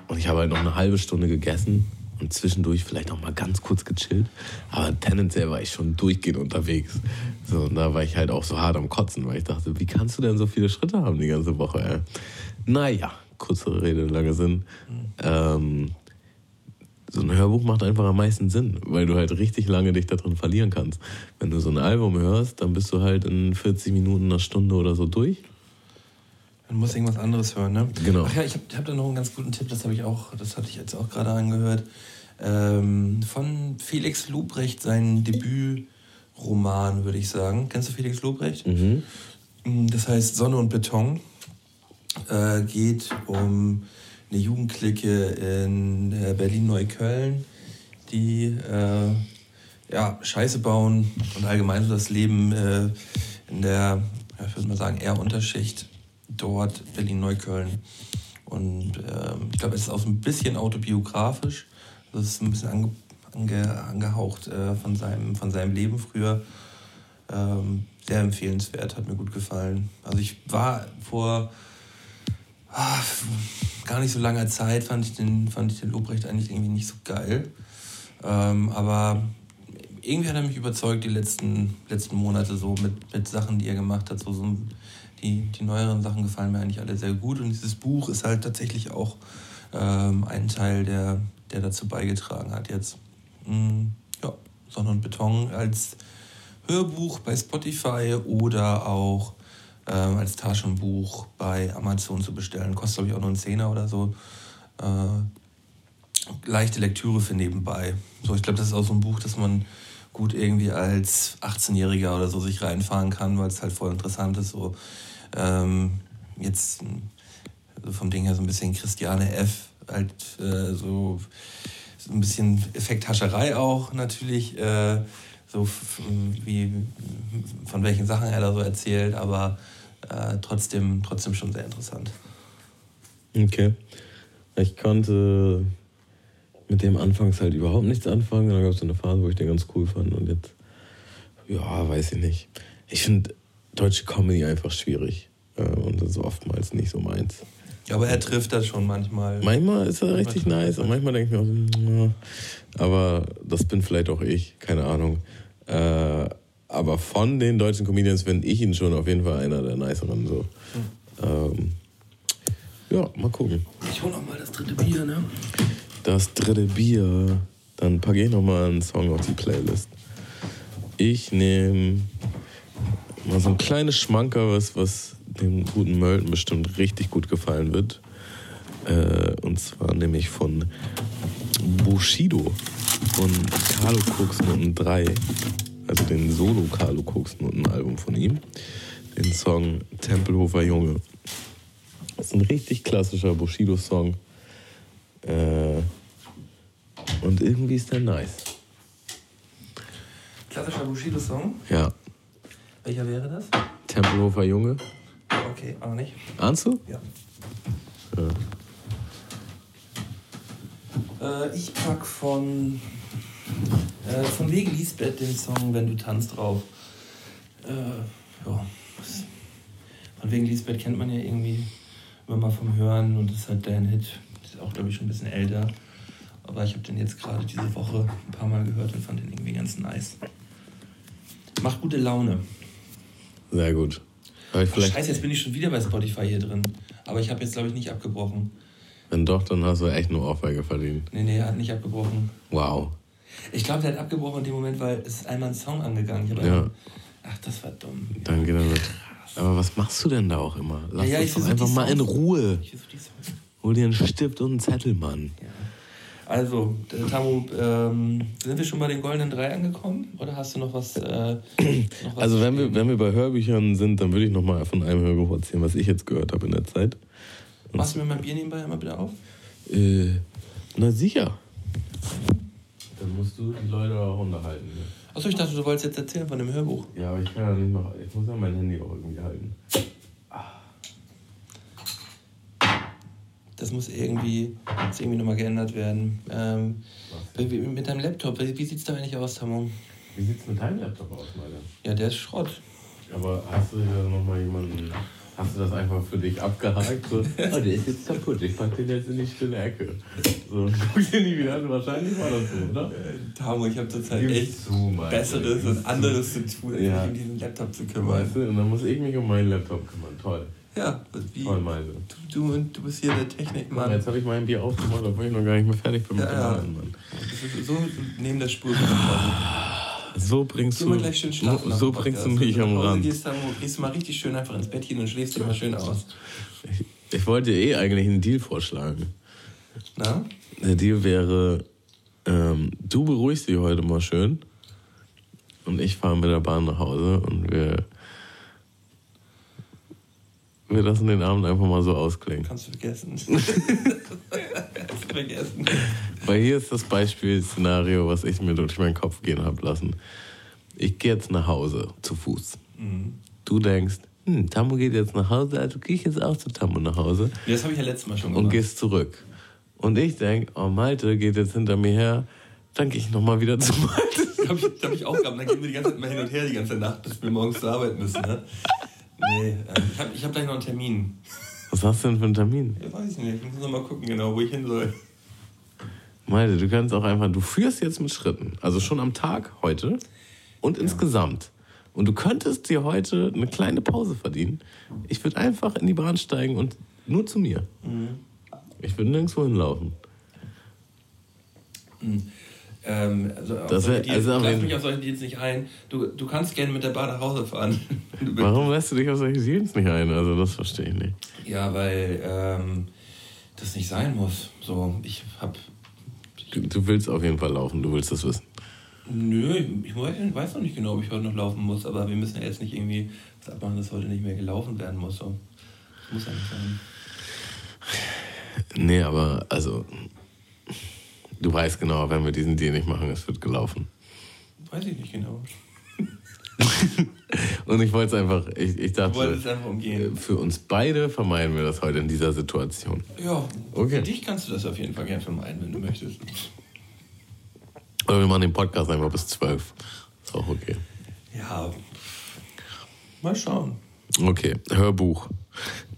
und ich habe halt noch eine halbe Stunde gegessen und zwischendurch vielleicht noch mal ganz kurz gechillt. Aber tendenziell war ich schon durchgehend unterwegs. So, und da war ich halt auch so hart am Kotzen, weil ich dachte, wie kannst du denn so viele Schritte haben die ganze Woche? Ey? Naja, kurze Rede, lange Sinn. Ähm, so ein Hörbuch macht einfach am meisten Sinn, weil du halt richtig lange dich da drin verlieren kannst. Wenn du so ein Album hörst, dann bist du halt in 40 Minuten, einer Stunde oder so durch. Man muss irgendwas anderes hören, ne? Genau. Ach ja, ich habe hab da noch einen ganz guten Tipp, das habe ich auch, das hatte ich jetzt auch gerade angehört. Ähm, von Felix Lobrecht, sein Debütroman, würde ich sagen. Kennst du Felix Lobrecht? Mhm. Das heißt Sonne und Beton. Äh, geht um eine Jugendclique in äh, Berlin-Neukölln, die äh, ja, Scheiße bauen und allgemein so das Leben äh, in der, ich würde mal sagen, eher Unterschicht dort, Berlin-Neukölln. Und ähm, ich glaube, es ist auch ein bisschen autobiografisch. Das ist ein bisschen ange, ange, angehaucht äh, von, seinem, von seinem Leben früher. Ähm, sehr empfehlenswert, hat mir gut gefallen. Also ich war vor ah, gar nicht so langer Zeit, fand ich den, fand ich den Lobrecht eigentlich irgendwie nicht so geil. Ähm, aber irgendwie hat er mich überzeugt die letzten, letzten Monate so mit, mit Sachen, die er gemacht hat. So, so die, die neueren Sachen gefallen mir eigentlich alle sehr gut. Und dieses Buch ist halt tatsächlich auch ähm, ein Teil, der, der dazu beigetragen hat jetzt. Mm, ja, Sonne und Beton als Hörbuch bei Spotify oder auch ähm, als Taschenbuch bei Amazon zu bestellen. Kostet, glaube ich, auch nur einen Zehner oder so. Äh, leichte Lektüre für nebenbei. So, ich glaube, das ist auch so ein Buch, das man gut irgendwie als 18-Jähriger oder so sich reinfahren kann, weil es halt voll interessant ist. So, ähm, jetzt also vom Ding her so ein bisschen Christiane F. halt äh, so, so ein bisschen Effekthascherei auch natürlich. Äh, so wie von welchen Sachen er da so erzählt, aber äh, trotzdem, trotzdem schon sehr interessant. Okay. Ich konnte mit dem anfangs halt überhaupt nichts anfangen. Dann gab es eine Phase, wo ich den ganz cool fand. Und jetzt, ja, weiß ich nicht. Ich finde deutsche Comedy einfach schwierig. Äh, und das ist oftmals nicht so meins. Aber er trifft das schon manchmal. Manchmal ist er richtig nice und manchmal denke ich mir auch so, aber das bin vielleicht auch ich, keine Ahnung. Aber von den deutschen Comedians finde ich ihn schon auf jeden Fall einer der niceren. So. Ähm, ja, mal gucken. Ich hole nochmal das dritte Bier, ne? Das dritte Bier. Dann packe ich nochmal einen Song auf die Playlist. Ich nehme mal so ein kleines Schmanker, was, was dem guten Mölten bestimmt richtig gut gefallen wird. Äh, und zwar nämlich von Bushido von Carlo Koksnoten 3, also den Solo Carlo Koksnoten Album von ihm, den Song Tempelhofer Junge. Das ist ein richtig klassischer Bushido-Song. Äh, und irgendwie ist der nice. Klassischer Bushido-Song. Ja. Welcher wäre das? Tempelhofer Junge. Okay, auch nicht. Ahnst du? Ja. ja. Äh, ich pack von, äh, von wegen Lisbeth den Song Wenn du tanzt drauf. Äh, ja. Von wegen Lisbeth kennt man ja irgendwie immer mal vom Hören und das ist halt dein Hit. Ist auch, glaube ich, schon ein bisschen älter. Aber ich habe den jetzt gerade diese Woche ein paar Mal gehört und fand den irgendwie ganz nice. Macht gute Laune. Sehr gut. Vielleicht Scheiße, jetzt bin ich schon wieder bei Spotify hier drin. Aber ich habe jetzt, glaube ich, nicht abgebrochen. Wenn doch, dann hast du echt nur Ohrfeige verdient. Nee, nee, er hat nicht abgebrochen. Wow. Ich glaube, der hat abgebrochen in dem Moment, weil es ist einmal ein Song angegangen. Ich ja. Einmal, ach, das war dumm. Dann geht er mit. Aber was machst du denn da auch immer? Lass ja, ja, doch einfach mal in Ruhe. Hol dir einen Stift und einen Zettel, Mann. Ja. Also, Tamu, ähm, sind wir schon bei den goldenen drei angekommen? Oder hast du noch was? Äh, noch was also, wenn wir, wenn wir bei Hörbüchern sind, dann würde ich noch mal von einem Hörbuch erzählen, was ich jetzt gehört habe in der Zeit. Und Machst du mir mein Bier nebenbei einmal bitte auf? Äh, na sicher. Dann musst du die Leute auch unterhalten. Ne? Achso, ich dachte, du wolltest jetzt erzählen von dem Hörbuch. Ja, aber ich kann ja nicht noch. Ich muss ja mein Handy auch irgendwie halten. Das muss irgendwie, muss irgendwie nochmal geändert werden. Ähm, mit deinem Laptop, wie, wie sieht es da eigentlich aus, Tammo? Wie sieht es mit deinem Laptop aus, meine? Ja, der ist Schrott. Aber hast du hier nochmal jemanden. Hast du das einfach für dich abgehakt? So, oh, der ist jetzt kaputt, ich pack den jetzt in die stille Ecke. So, guck dir nie wieder an, wahrscheinlich war das so, oder? Äh, Tamo, ich habe zurzeit echt zu, Besseres und anderes zu tun, als ja. mich um diesen Laptop zu kümmern. Weißt du, und dann muss ich mich um meinen Laptop kümmern, toll. Ja, wie? Toll, Meise. Du, du, du bist hier der Technikmann. Jetzt habe ich mein Bier aufgemacht, obwohl ich noch gar nicht mehr fertig bin mit ja, dem ja. Mann. So neben der Spur. So bringst du, gleich schön schlafen. so bringst du Podcast. mich am Rand. Gehst, dann gehst du mal richtig schön einfach ins Bettchen und schläfst mal schön aus. Ich, ich wollte dir eh eigentlich einen Deal vorschlagen. Na? Der Deal wäre, ähm, du beruhigst dich heute mal schön und ich fahre mit der Bahn nach Hause und wir, wir lassen den Abend einfach mal so ausklingen. Kannst du vergessen. Kannst du vergessen. Weil hier ist das Beispielszenario, was ich mir durch meinen Kopf gehen habe lassen. Ich gehe jetzt nach Hause zu Fuß. Mhm. Du denkst, hm, Tammo geht jetzt nach Hause, also gehe ich jetzt auch zu Tammo nach Hause Das habe ich ja letztes Mal schon und gemacht. gehst zurück. Und ich denk, oh Malte geht jetzt hinter mir her, dann gehe ich nochmal wieder zu Malte. Hab ich, hab ich auch gehabt. Dann gehen wir die ganze Zeit mal hin und her die ganze Nacht, bis wir morgens zur Arbeit müssen. Ne? Nee, ähm, ich habe ich hab gleich noch einen Termin. Was hast du denn für einen Termin? Ja, weiß ich nicht. Ich muss noch mal gucken, genau, wo ich hin soll. Malte, du kannst auch einfach, du führst jetzt mit Schritten. Also schon am Tag heute und insgesamt. Und du könntest dir heute eine kleine Pause verdienen. Ich würde einfach in die Bahn steigen und nur zu mir. Ich würde nirgendwo hinlaufen. Ähm, also Das wär- Deals- also lass mich auf solche Deals nicht ein. Du, du kannst gerne mit der Bahn nach Hause fahren. Warum lässt du dich auf solche Deals nicht ein? Also das verstehe ich nicht. Ja, weil ähm, das nicht sein muss. So, ich hab. Du, du willst auf jeden Fall laufen, du willst das wissen. Nö, ich weiß, weiß noch nicht genau, ob ich heute noch laufen muss, aber wir müssen ja jetzt nicht irgendwie was abmachen, dass heute nicht mehr gelaufen werden muss. So. Das muss ja nicht sein. Nee, aber also du weißt genau, wenn wir diesen Deal nicht machen, es wird gelaufen. Weiß ich nicht genau. Und ich wollte es einfach, ich, ich dachte, einfach umgehen. für uns beide vermeiden wir das heute in dieser Situation. Ja, Okay. für dich kannst du das auf jeden Fall gerne vermeiden, wenn du möchtest. Oder wir machen den Podcast einfach bis zwölf. Ist auch okay. Ja, mal schauen. Okay, Hörbuch.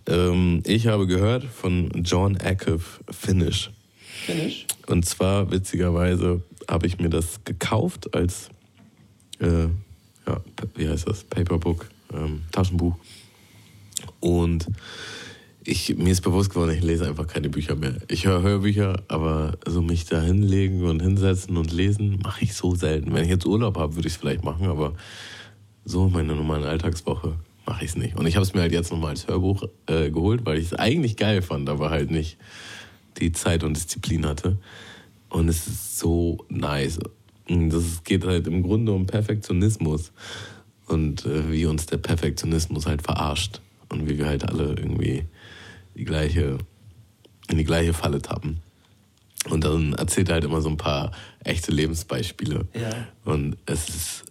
Ähm, ich habe gehört von John Acuff Finish. Finish? Und zwar, witzigerweise, habe ich mir das gekauft als, äh, ja, wie heißt das? Paperbook, ähm, Taschenbuch. Und ich, mir ist bewusst geworden, ich lese einfach keine Bücher mehr. Ich höre Hörbücher, aber so mich da hinlegen und hinsetzen und lesen, mache ich so selten. Wenn ich jetzt Urlaub habe, würde ich es vielleicht machen, aber so in meiner normalen Alltagswoche mache ich es nicht. Und ich habe es mir halt jetzt nochmal als Hörbuch äh, geholt, weil ich es eigentlich geil fand, aber halt nicht die Zeit und Disziplin hatte. Und es ist so nice. Das geht halt im Grunde um Perfektionismus und äh, wie uns der Perfektionismus halt verarscht und wie wir halt alle irgendwie die gleiche, in die gleiche Falle tappen. Und dann erzählt er halt immer so ein paar echte Lebensbeispiele. Ja. Und es ist,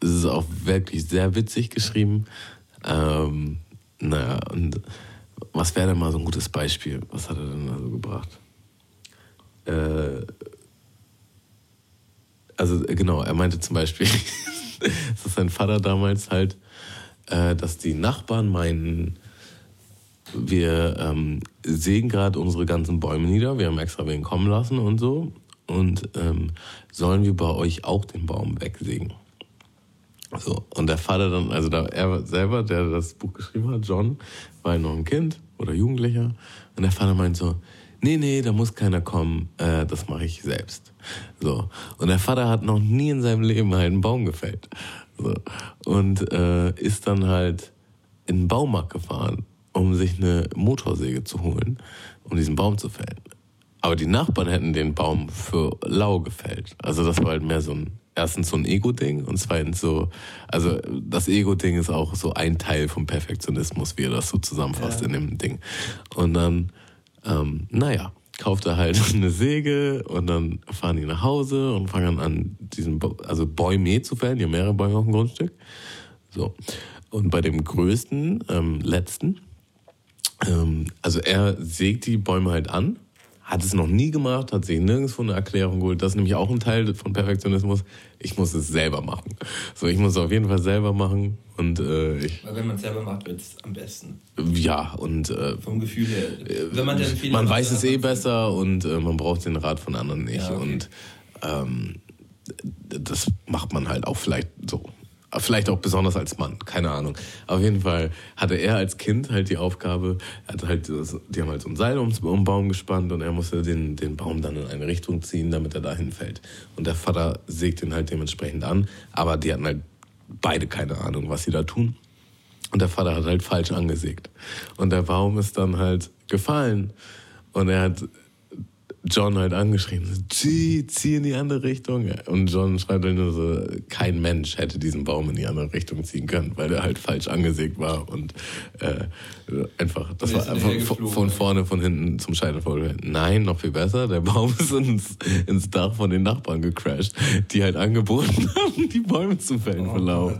es ist auch wirklich sehr witzig geschrieben. Ähm, naja, und was wäre denn mal so ein gutes Beispiel? Was hat er denn da so gebracht? Äh, also äh, genau, er meinte zum Beispiel, dass sein Vater damals halt, äh, dass die Nachbarn meinten, wir ähm, sägen gerade unsere ganzen Bäume nieder, wir haben extra wen kommen lassen und so. Und ähm, sollen wir bei euch auch den Baum wegsägen? So, und der Vater dann, also da, er selber, der das Buch geschrieben hat, John, war ja noch ein Kind oder Jugendlicher. Und der Vater meint so, nee, nee, da muss keiner kommen, äh, das mache ich selbst. So. Und der Vater hat noch nie in seinem Leben halt einen Baum gefällt. So. Und äh, ist dann halt in den Baumarkt gefahren, um sich eine Motorsäge zu holen, um diesen Baum zu fällen. Aber die Nachbarn hätten den Baum für lau gefällt. Also das war halt mehr so ein, erstens so ein Ego-Ding und zweitens so, also das Ego-Ding ist auch so ein Teil vom Perfektionismus, wie er das so zusammenfasst Ja. in dem Ding. Und dann, ähm, naja, kauft er halt eine Säge und dann fahren die nach Hause und fangen an, diesen, also Bäume zu fällen. Die haben mehrere Bäume auf dem Grundstück. So. Und bei dem größten, ähm, letzten, ähm, also er sägt die Bäume halt an, hat es noch nie gemacht, hat sich nirgendwo eine Erklärung geholt. Das ist nämlich auch ein Teil von Perfektionismus. Ich muss es selber machen. So, ich muss es auf jeden Fall selber machen. Und äh, ich, Weil wenn man es selber macht, wird es am besten. ja, und äh, Vom Gefühl her. Wenn man, Fehler man weiß dann es eh besser und äh, man braucht den Rat von anderen nicht. Ja, okay. Und ähm, das macht man halt auch vielleicht so. Vielleicht auch besonders als Mann, keine Ahnung. Auf jeden Fall hatte er als Kind halt die Aufgabe, hatte halt, die haben halt so ein Seil um den Baum gespannt und er musste den, den Baum dann in eine Richtung ziehen, damit er dahin fällt. Und der Vater sägt ihn halt dementsprechend an, aber die hatten halt beide keine Ahnung, was sie da tun. Und der Vater hat halt falsch angesägt. Und der Baum ist dann halt gefallen. Und er hat John halt angeschrieben, zieh, zieh in die andere Richtung. Und John schreibt halt nur so, kein Mensch hätte diesen Baum in die andere Richtung ziehen können, weil er halt falsch angesägt war und äh, einfach, das war einfach von vorne, von hinten zum Scheitelvorfall. Nein, noch viel besser, der Baum ist ins, ins Dach von den Nachbarn gecrashed, die halt angeboten haben, die Bäume zu fällen oh, Laub.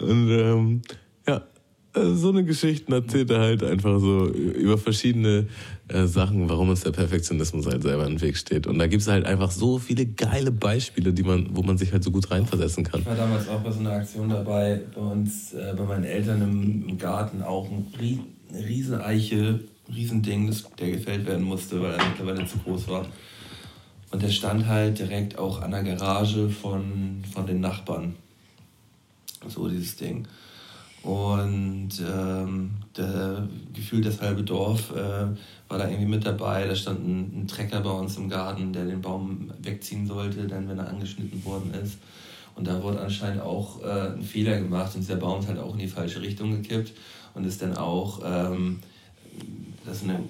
Und ähm, äh, so eine Geschichte erzählt er halt einfach so über verschiedene äh, Sachen, warum uns der Perfektionismus halt selber im Weg steht. Und da gibt es halt einfach so viele geile Beispiele, die man, wo man sich halt so gut reinversetzen kann. Ich war damals auch bei so einer Aktion dabei, bei uns, äh, bei meinen Eltern im, im Garten auch ein eine Rieseneiche, Riesending, das, der gefällt werden musste, weil er mittlerweile zu groß war. Und der stand halt direkt auch an der Garage von, von den Nachbarn. So dieses Ding. Und ähm, der, gefühlt das halbe Dorf äh, war da irgendwie mit dabei. Da stand ein, ein, Trecker bei uns im Garten, der den Baum wegziehen sollte, dann wenn er angeschnitten worden ist. Und da wurde anscheinend auch äh, ein Fehler gemacht und der Baum ist halt auch in die falsche Richtung gekippt und ist dann auch, ähm, das ist eine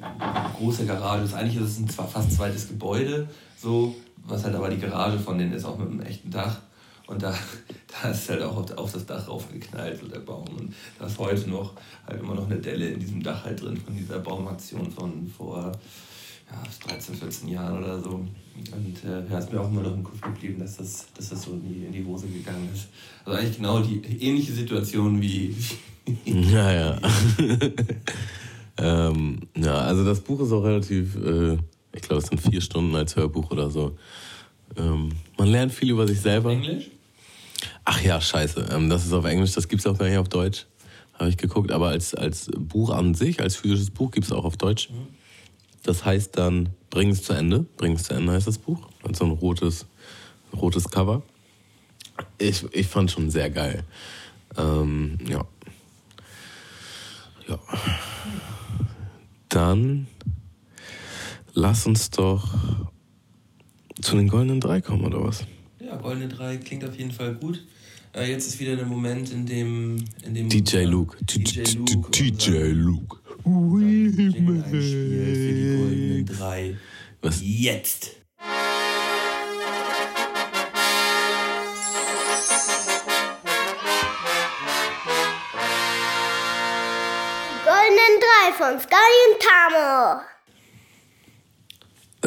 große Garage, das eigentlich ist es ein fast zweites Gebäude, so, was halt aber die Garage von denen ist, auch mit einem echten Dach. Und da, da ist halt auch auf, auf das Dach raufgeknallt, so der Baum. Und da ist heute noch halt immer noch eine Delle in diesem Dach halt drin von dieser Baumaktion von vor ja, 13, 14 Jahren oder so. Und äh, ja, ist mir auch immer noch im Kopf geblieben, dass das, dass das so in die, in die Hose gegangen ist. Also eigentlich genau die ähnliche Situation wie. ja, ja. ähm, ja, also das Buch ist auch relativ, äh, ich glaube, es sind vier Stunden als Hörbuch oder so. Ähm, man lernt viel über sich selber. Englisch? Ach ja, scheiße. Ähm, das ist auf Englisch, das gibt es auch gar nicht auf Deutsch. Habe ich geguckt, aber als, als Buch an sich, als physisches Buch gibt es auch auf Deutsch. Das heißt dann Bring es zu Ende. Bring es zu Ende heißt das Buch. Und so ein rotes, rotes Cover. Ich, ich fand schon sehr geil. Ähm, ja. Ja. Dann lass uns doch zu den goldenen drei kommen, oder was? Ja, goldene drei klingt auf jeden Fall gut. Äh, jetzt ist wieder der Moment, in dem, in dem DJ Luke. DJ Luke. DJ Luke. Einspielt für die goldenen drei. Was? Jetzt! Goldenen drei von Sky und Tamo.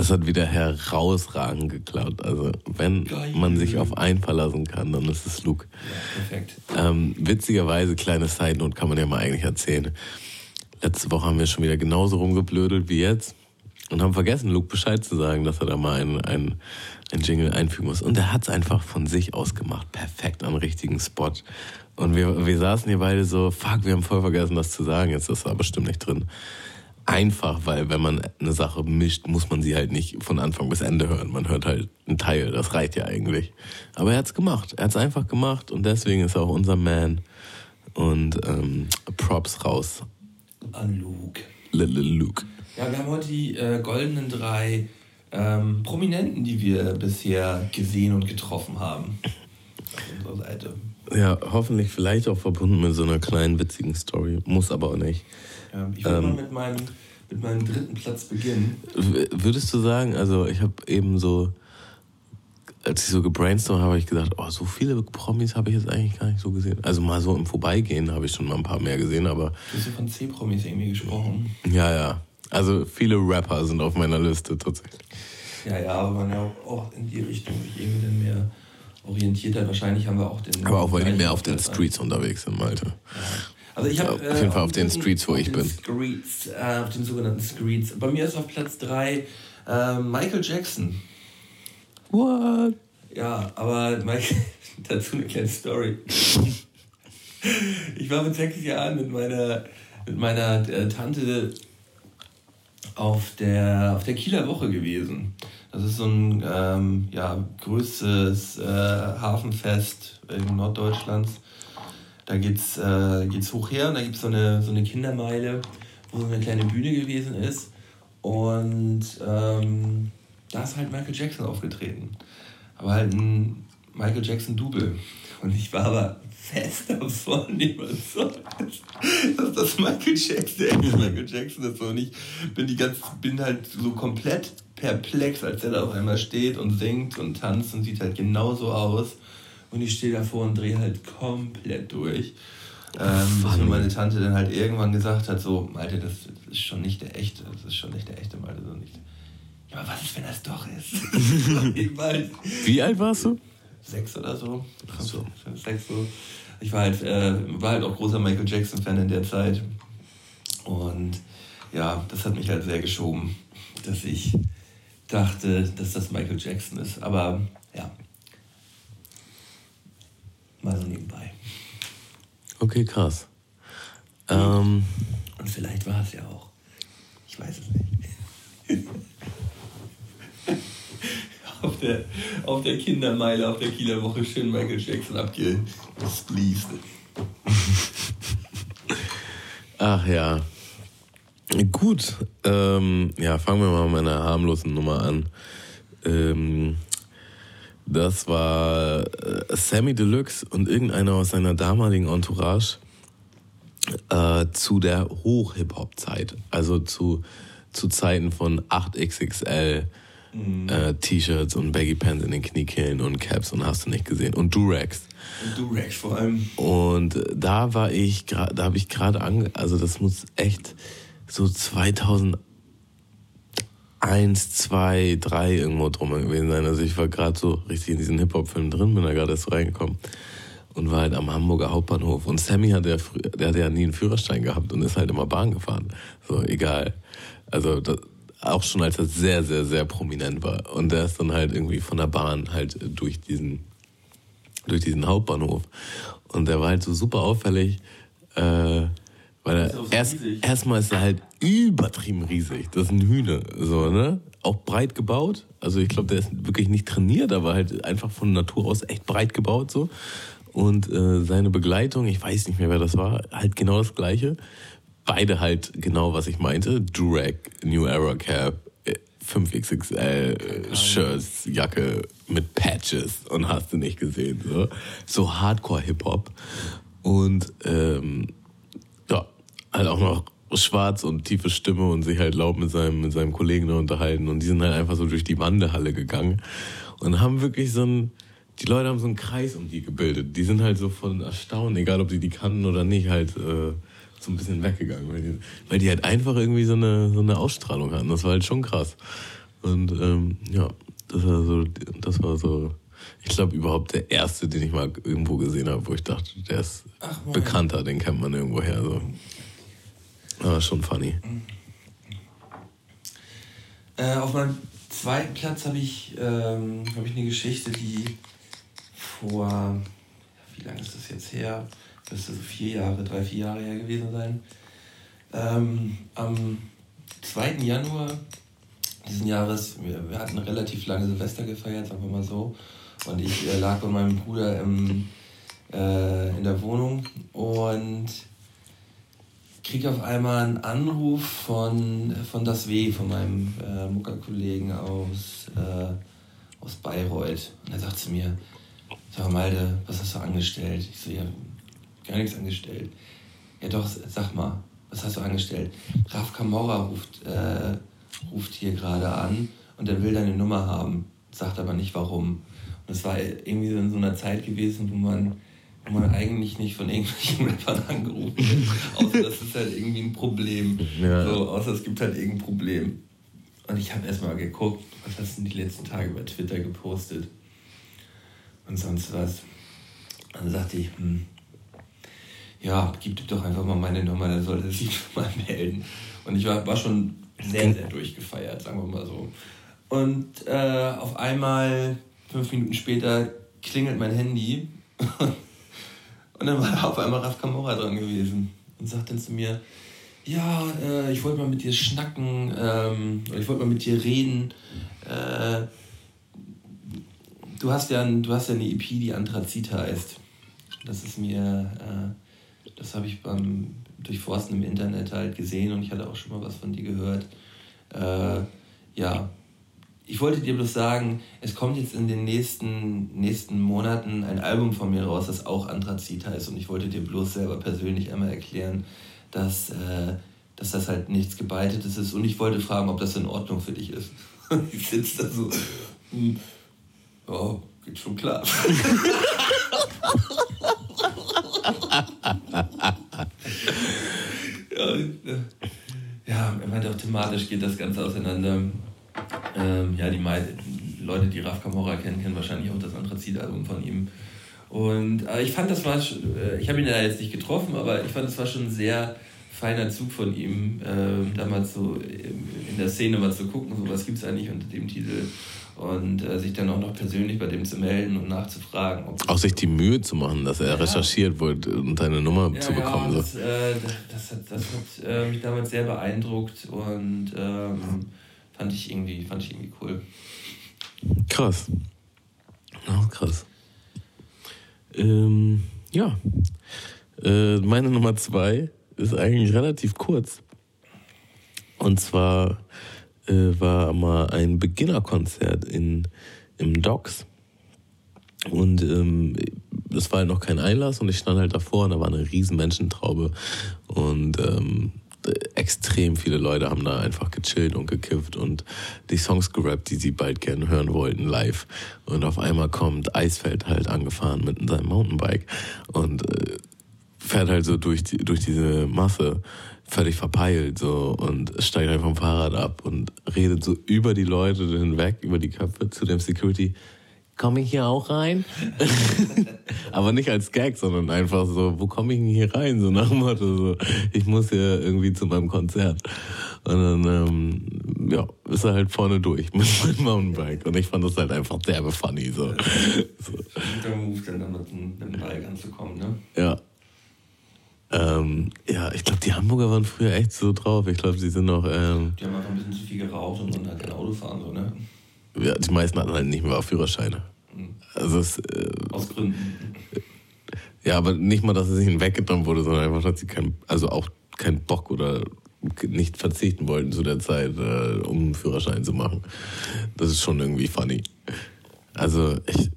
Es hat wieder herausragend geklaut. Also, wenn Geil. man sich auf einen verlassen kann, dann ist es Luke. Ja, perfekt. Ähm, witzigerweise, kleine Side Note kann man ja mal eigentlich erzählen. Letzte Woche haben wir schon wieder genauso rumgeblödelt wie jetzt und haben vergessen, Luke Bescheid zu sagen, dass er da mal einen, einen, einen Jingle einfügen muss. Und er hat es einfach von sich aus gemacht. Perfekt am richtigen Spot. Und wir, wir saßen hier beide so, fuck, wir haben voll vergessen, das zu sagen. Jetzt ist er bestimmt nicht drin einfach, weil wenn man eine Sache mischt, muss man sie halt nicht von Anfang bis Ende hören. Man hört halt einen Teil, das reicht ja eigentlich. Aber er hat es gemacht. Er hat es einfach gemacht und deswegen ist er auch unser Man. Und ähm, Props raus. An Luke. Little Luke. Ja, wir haben heute die äh, goldenen drei ähm, Prominenten, die wir bisher gesehen und getroffen haben. Auf unserer Seite. Ja, hoffentlich vielleicht auch verbunden mit so einer kleinen witzigen Story. Muss aber auch nicht. Ähm, ich würde ähm, mal mit meinem, mit meinem dritten Platz beginnen. Würdest du sagen, also ich habe eben so, als ich so gebrainstormt habe, habe ich gedacht, oh, so viele Promis habe ich jetzt eigentlich gar nicht so gesehen. Also mal so im Vorbeigehen habe ich schon mal ein paar mehr gesehen, aber. Du hast ja von C-Promis irgendwie gesprochen. Ja, ja. Also viele Rapper sind auf meiner Liste tatsächlich. Ja, ja, aber man ja auch in die Richtung sich irgendwie dann mehr orientiert hat. Wahrscheinlich haben wir auch den. Aber auch weil die mehr auf den Streets unterwegs sind, Malte. Ja. Also ich habe auf jeden äh, Fall auf den Streets, wo ich bin. Streets, äh, auf den sogenannten Streets. Bei mir ist auf Platz 3 äh, Michael Jackson. What? Ja, aber Michael, dazu eine kleine Story. ich war mit sechs Jahren mit meiner, mit meiner äh, Tante auf der, auf der Kieler Woche gewesen. Das ist so ein ähm, ja, größtes äh, Hafenfest in Norddeutschlands. Da geht's, äh, geht's hoch her und da gibt es so eine, so eine Kindermeile, wo so eine kleine Bühne gewesen ist. Und ähm, da ist halt Michael Jackson aufgetreten. Aber halt ein Michael Jackson-Double. Und ich war aber fest davon überzeugt, dass das Michael Jackson, der Michael Jackson ist. Und ich bin, die ganz, bin halt so komplett perplex, als er da auf einmal steht und singt und tanzt und sieht halt genauso aus. Und ich stehe davor und drehe halt komplett durch. Ähm, bis mir meine Tante dann halt irgendwann gesagt hat, so, Malte, das, ist schon nicht der echte, das ist schon nicht der echte Malte, so nicht. Ja, aber was ist, wenn das doch ist? halt Wie alt warst du? Sechs oder so. Ach so. Sechs so. Ich war halt, äh, war halt auch großer Michael Jackson-Fan in der Zeit. Und ja, das hat mich halt sehr geschoben, dass ich dachte, dass das Michael Jackson ist. Aber ja, mal so nebenbei. Okay, krass. Ähm, Und vielleicht war es ja auch. Ich weiß es nicht. auf, der, auf der Kindermeile, auf der Kieler Woche schön Michael Jackson abgespleast. Ach ja. Gut. Ähm, ja, fangen wir mal mit einer harmlosen Nummer an. Ähm, das war äh, Sammy Deluxe und irgendeiner aus seiner damaligen Entourage äh, zu der Hoch-Hip-Hop-Zeit. Also zu, zu Zeiten von 8XXL. Mhm. Äh, T-Shirts und Baggy Pants in den Kniekehlen und Caps und hast du nicht gesehen. Und Durags. Und Durags vor allem. Und da war ich, da habe ich gerade ange, also das muss echt so 2001, 2, 3 irgendwo drum gewesen sein. Also ich war gerade so richtig in diesen Hip-Hop-Film drin, bin da gerade erst reingekommen und war halt am Hamburger Hauptbahnhof. Und Sammy hat ja, der hat ja nie einen Führerschein gehabt und ist halt immer Bahn gefahren. So, egal. Also das, auch schon als er sehr, sehr, sehr prominent war. Und der ist dann halt irgendwie von der Bahn halt durch diesen, durch diesen Hauptbahnhof. Und der war halt so super auffällig, äh, weil er so erst, erstmal ist er halt übertrieben riesig. Das ist ein Hühner, so, ne? Auch breit gebaut. Also ich glaube, der ist wirklich nicht trainiert, aber halt einfach von Natur aus echt breit gebaut, so. Und äh, seine Begleitung, ich weiß nicht mehr, wer das war, halt genau das gleiche beide halt genau, was ich meinte. Durag, New Era Cap, 5XXL, äh, Shirts, Jacke mit Patches und hast du nicht gesehen. So, so Hardcore-Hip-Hop. Und ähm, halt auch noch schwarz und tiefe Stimme und sich halt laut mit seinem, mit seinem Kollegen da unterhalten. Und die sind halt einfach so durch die Wandehalle gegangen und haben wirklich so ein, die Leute haben so einen Kreis um die gebildet. Die sind halt so von Erstaunen, egal ob die die kannten oder nicht, halt äh, so ein bisschen weggegangen, weil die, weil die halt einfach irgendwie so eine, so eine Ausstrahlung hatten. Das war halt schon krass. Und ähm, ja, das war so, das war so, ich glaube überhaupt der erste, den ich mal irgendwo gesehen habe, wo ich dachte, der ist Ach, bekannter, den kennt man irgendwo her. So. Aber schon funny. Äh, auf meinem zweiten Platz habe ich, ähm, hab ich eine Geschichte, die vor, wie lange ist das jetzt her? müsste so vier Jahre, drei, vier Jahre her gewesen sein. Ähm, am 2. Januar diesen Jahres, wir, wir, hatten relativ lange Silvester gefeiert, sagen wir mal so. Und ich äh, lag bei meinem Bruder im, äh, in der Wohnung und kriege auf einmal einen Anruf von, von Das W, von meinem äh, Muckerkollegen aus, äh, aus Bayreuth. Und er sagt zu mir, sag mal, Malte, was hast du angestellt? Ich so, ja, gar nichts angestellt. Ja doch, sag mal, was hast du angestellt? Raf Camorra ruft, äh, ruft hier gerade an und er will deine Nummer haben, sagt aber nicht warum. Und es war irgendwie so in so einer Zeit gewesen, wo man, man eigentlich nicht von irgendwelchen Rappern angerufen wird. außer das ist halt irgendwie ein Problem. Ja. So, außer es gibt halt irgendein Problem. Und ich habe erstmal geguckt, was hast du denn die letzten Tage bei Twitter gepostet? Und sonst was. Dann sagte ich, hm, ja, gib ihm doch einfach mal meine Nummer, dann soll er sich mal melden. Und ich war, war schon sehr, sehr durchgefeiert, sagen wir mal so. Und äh, auf einmal, fünf Minuten später, klingelt mein Handy. und dann war da auf einmal Raf Kamora dran gewesen und sagt dann zu mir, ja, äh, ich wollte mal mit dir schnacken, ähm, ich wollte mal mit dir reden. Äh, du, hast ja du hast ja eine EP, die Anthrazit heißt. Das ist mir, äh, das habe ich beim Durchforsten im Internet halt gesehen und ich hatte auch schon mal was von dir gehört. Äh, ja, ich wollte dir bloß sagen, es kommt jetzt in den nächsten, nächsten Monaten ein Album von mir raus, das auch Anthrazit heißt. Und ich wollte dir bloß selber persönlich einmal erklären, dass, äh, dass das halt nichts Gebeitetes ist. Und ich wollte fragen, ob das in Ordnung für dich ist. ich sitze da so, hm, ja, geht schon klar. ja, ja, er meinte auch thematisch geht das Ganze auseinander. Ähm, ja, die Leute, die Raf Kamora kennen, kennen wahrscheinlich auch das Anthrazit-Album von ihm. Und äh, ich fand, das war, äh, ich habe ihn ja jetzt nicht getroffen, aber ich fand, das war schon ein sehr feiner Zug von ihm, äh, damals so in der Szene mal zu gucken, so was gibt es eigentlich unter dem Titel und äh, sich dann auch noch persönlich bei dem zu melden und nachzufragen. auch sich die Mühe zu machen, dass er ja. recherchiert wurde und deine Nummer ja, zu bekommen. Ja, das, äh, das, hat, das hat äh, mich damals sehr beeindruckt und ähm, fand ich irgendwie, fand ich irgendwie cool. Krass. Oh, krass. Ähm, ja. Äh, meine Nummer zwei ist eigentlich relativ kurz. Und zwar äh, war mal ein Beginnerkonzert in, im Docks. Und ähm, das war halt noch kein Einlass und ich stand halt davor und da war eine riesen Menschentraube. Und ähm, extrem viele Leute haben da einfach gechillt und gekifft und die Songs gerappt, die sie bald gerne hören wollten, live. Und auf einmal kommt Eisfeld halt angefahren mit seinem Mountainbike und äh, fährt halt so durch, die, durch diese Masse völlig verpeilt so und steigt einfach vom Fahrrad ab und redet so über die Leute hinweg, über die Köpfe zu dem Security komme ich hier auch rein? Aber nicht als Gag, sondern einfach so, wo komme ich denn hier rein? So nach dem Motto, so, ich muss hier irgendwie zu meinem Konzert. Und dann, ähm, ja, ist er halt vorne durch mit meinem Mountainbike. Und ich fand das halt einfach derbe funny. So. so. Guter Move, dann mit dem Bike anzukommen, ne? Ja. Ähm, ja, ich glaube, die Hamburger waren früher echt so drauf. Ich glaube, die sind noch. Ähm, die haben einfach ein bisschen zu viel geraucht und dann halt kein Auto fahren, so, ne? Ja, die meisten hatten halt nicht mehr Führerscheine. Also es, äh, Aus Gründen. Ja, aber nicht mal, dass es ihnen weggenommen wurde, sondern einfach, dass sie kein, also auch keinen Bock oder nicht verzichten wollten zu der Zeit, äh, um einen Führerschein zu machen. Das ist schon irgendwie funny. Also ich,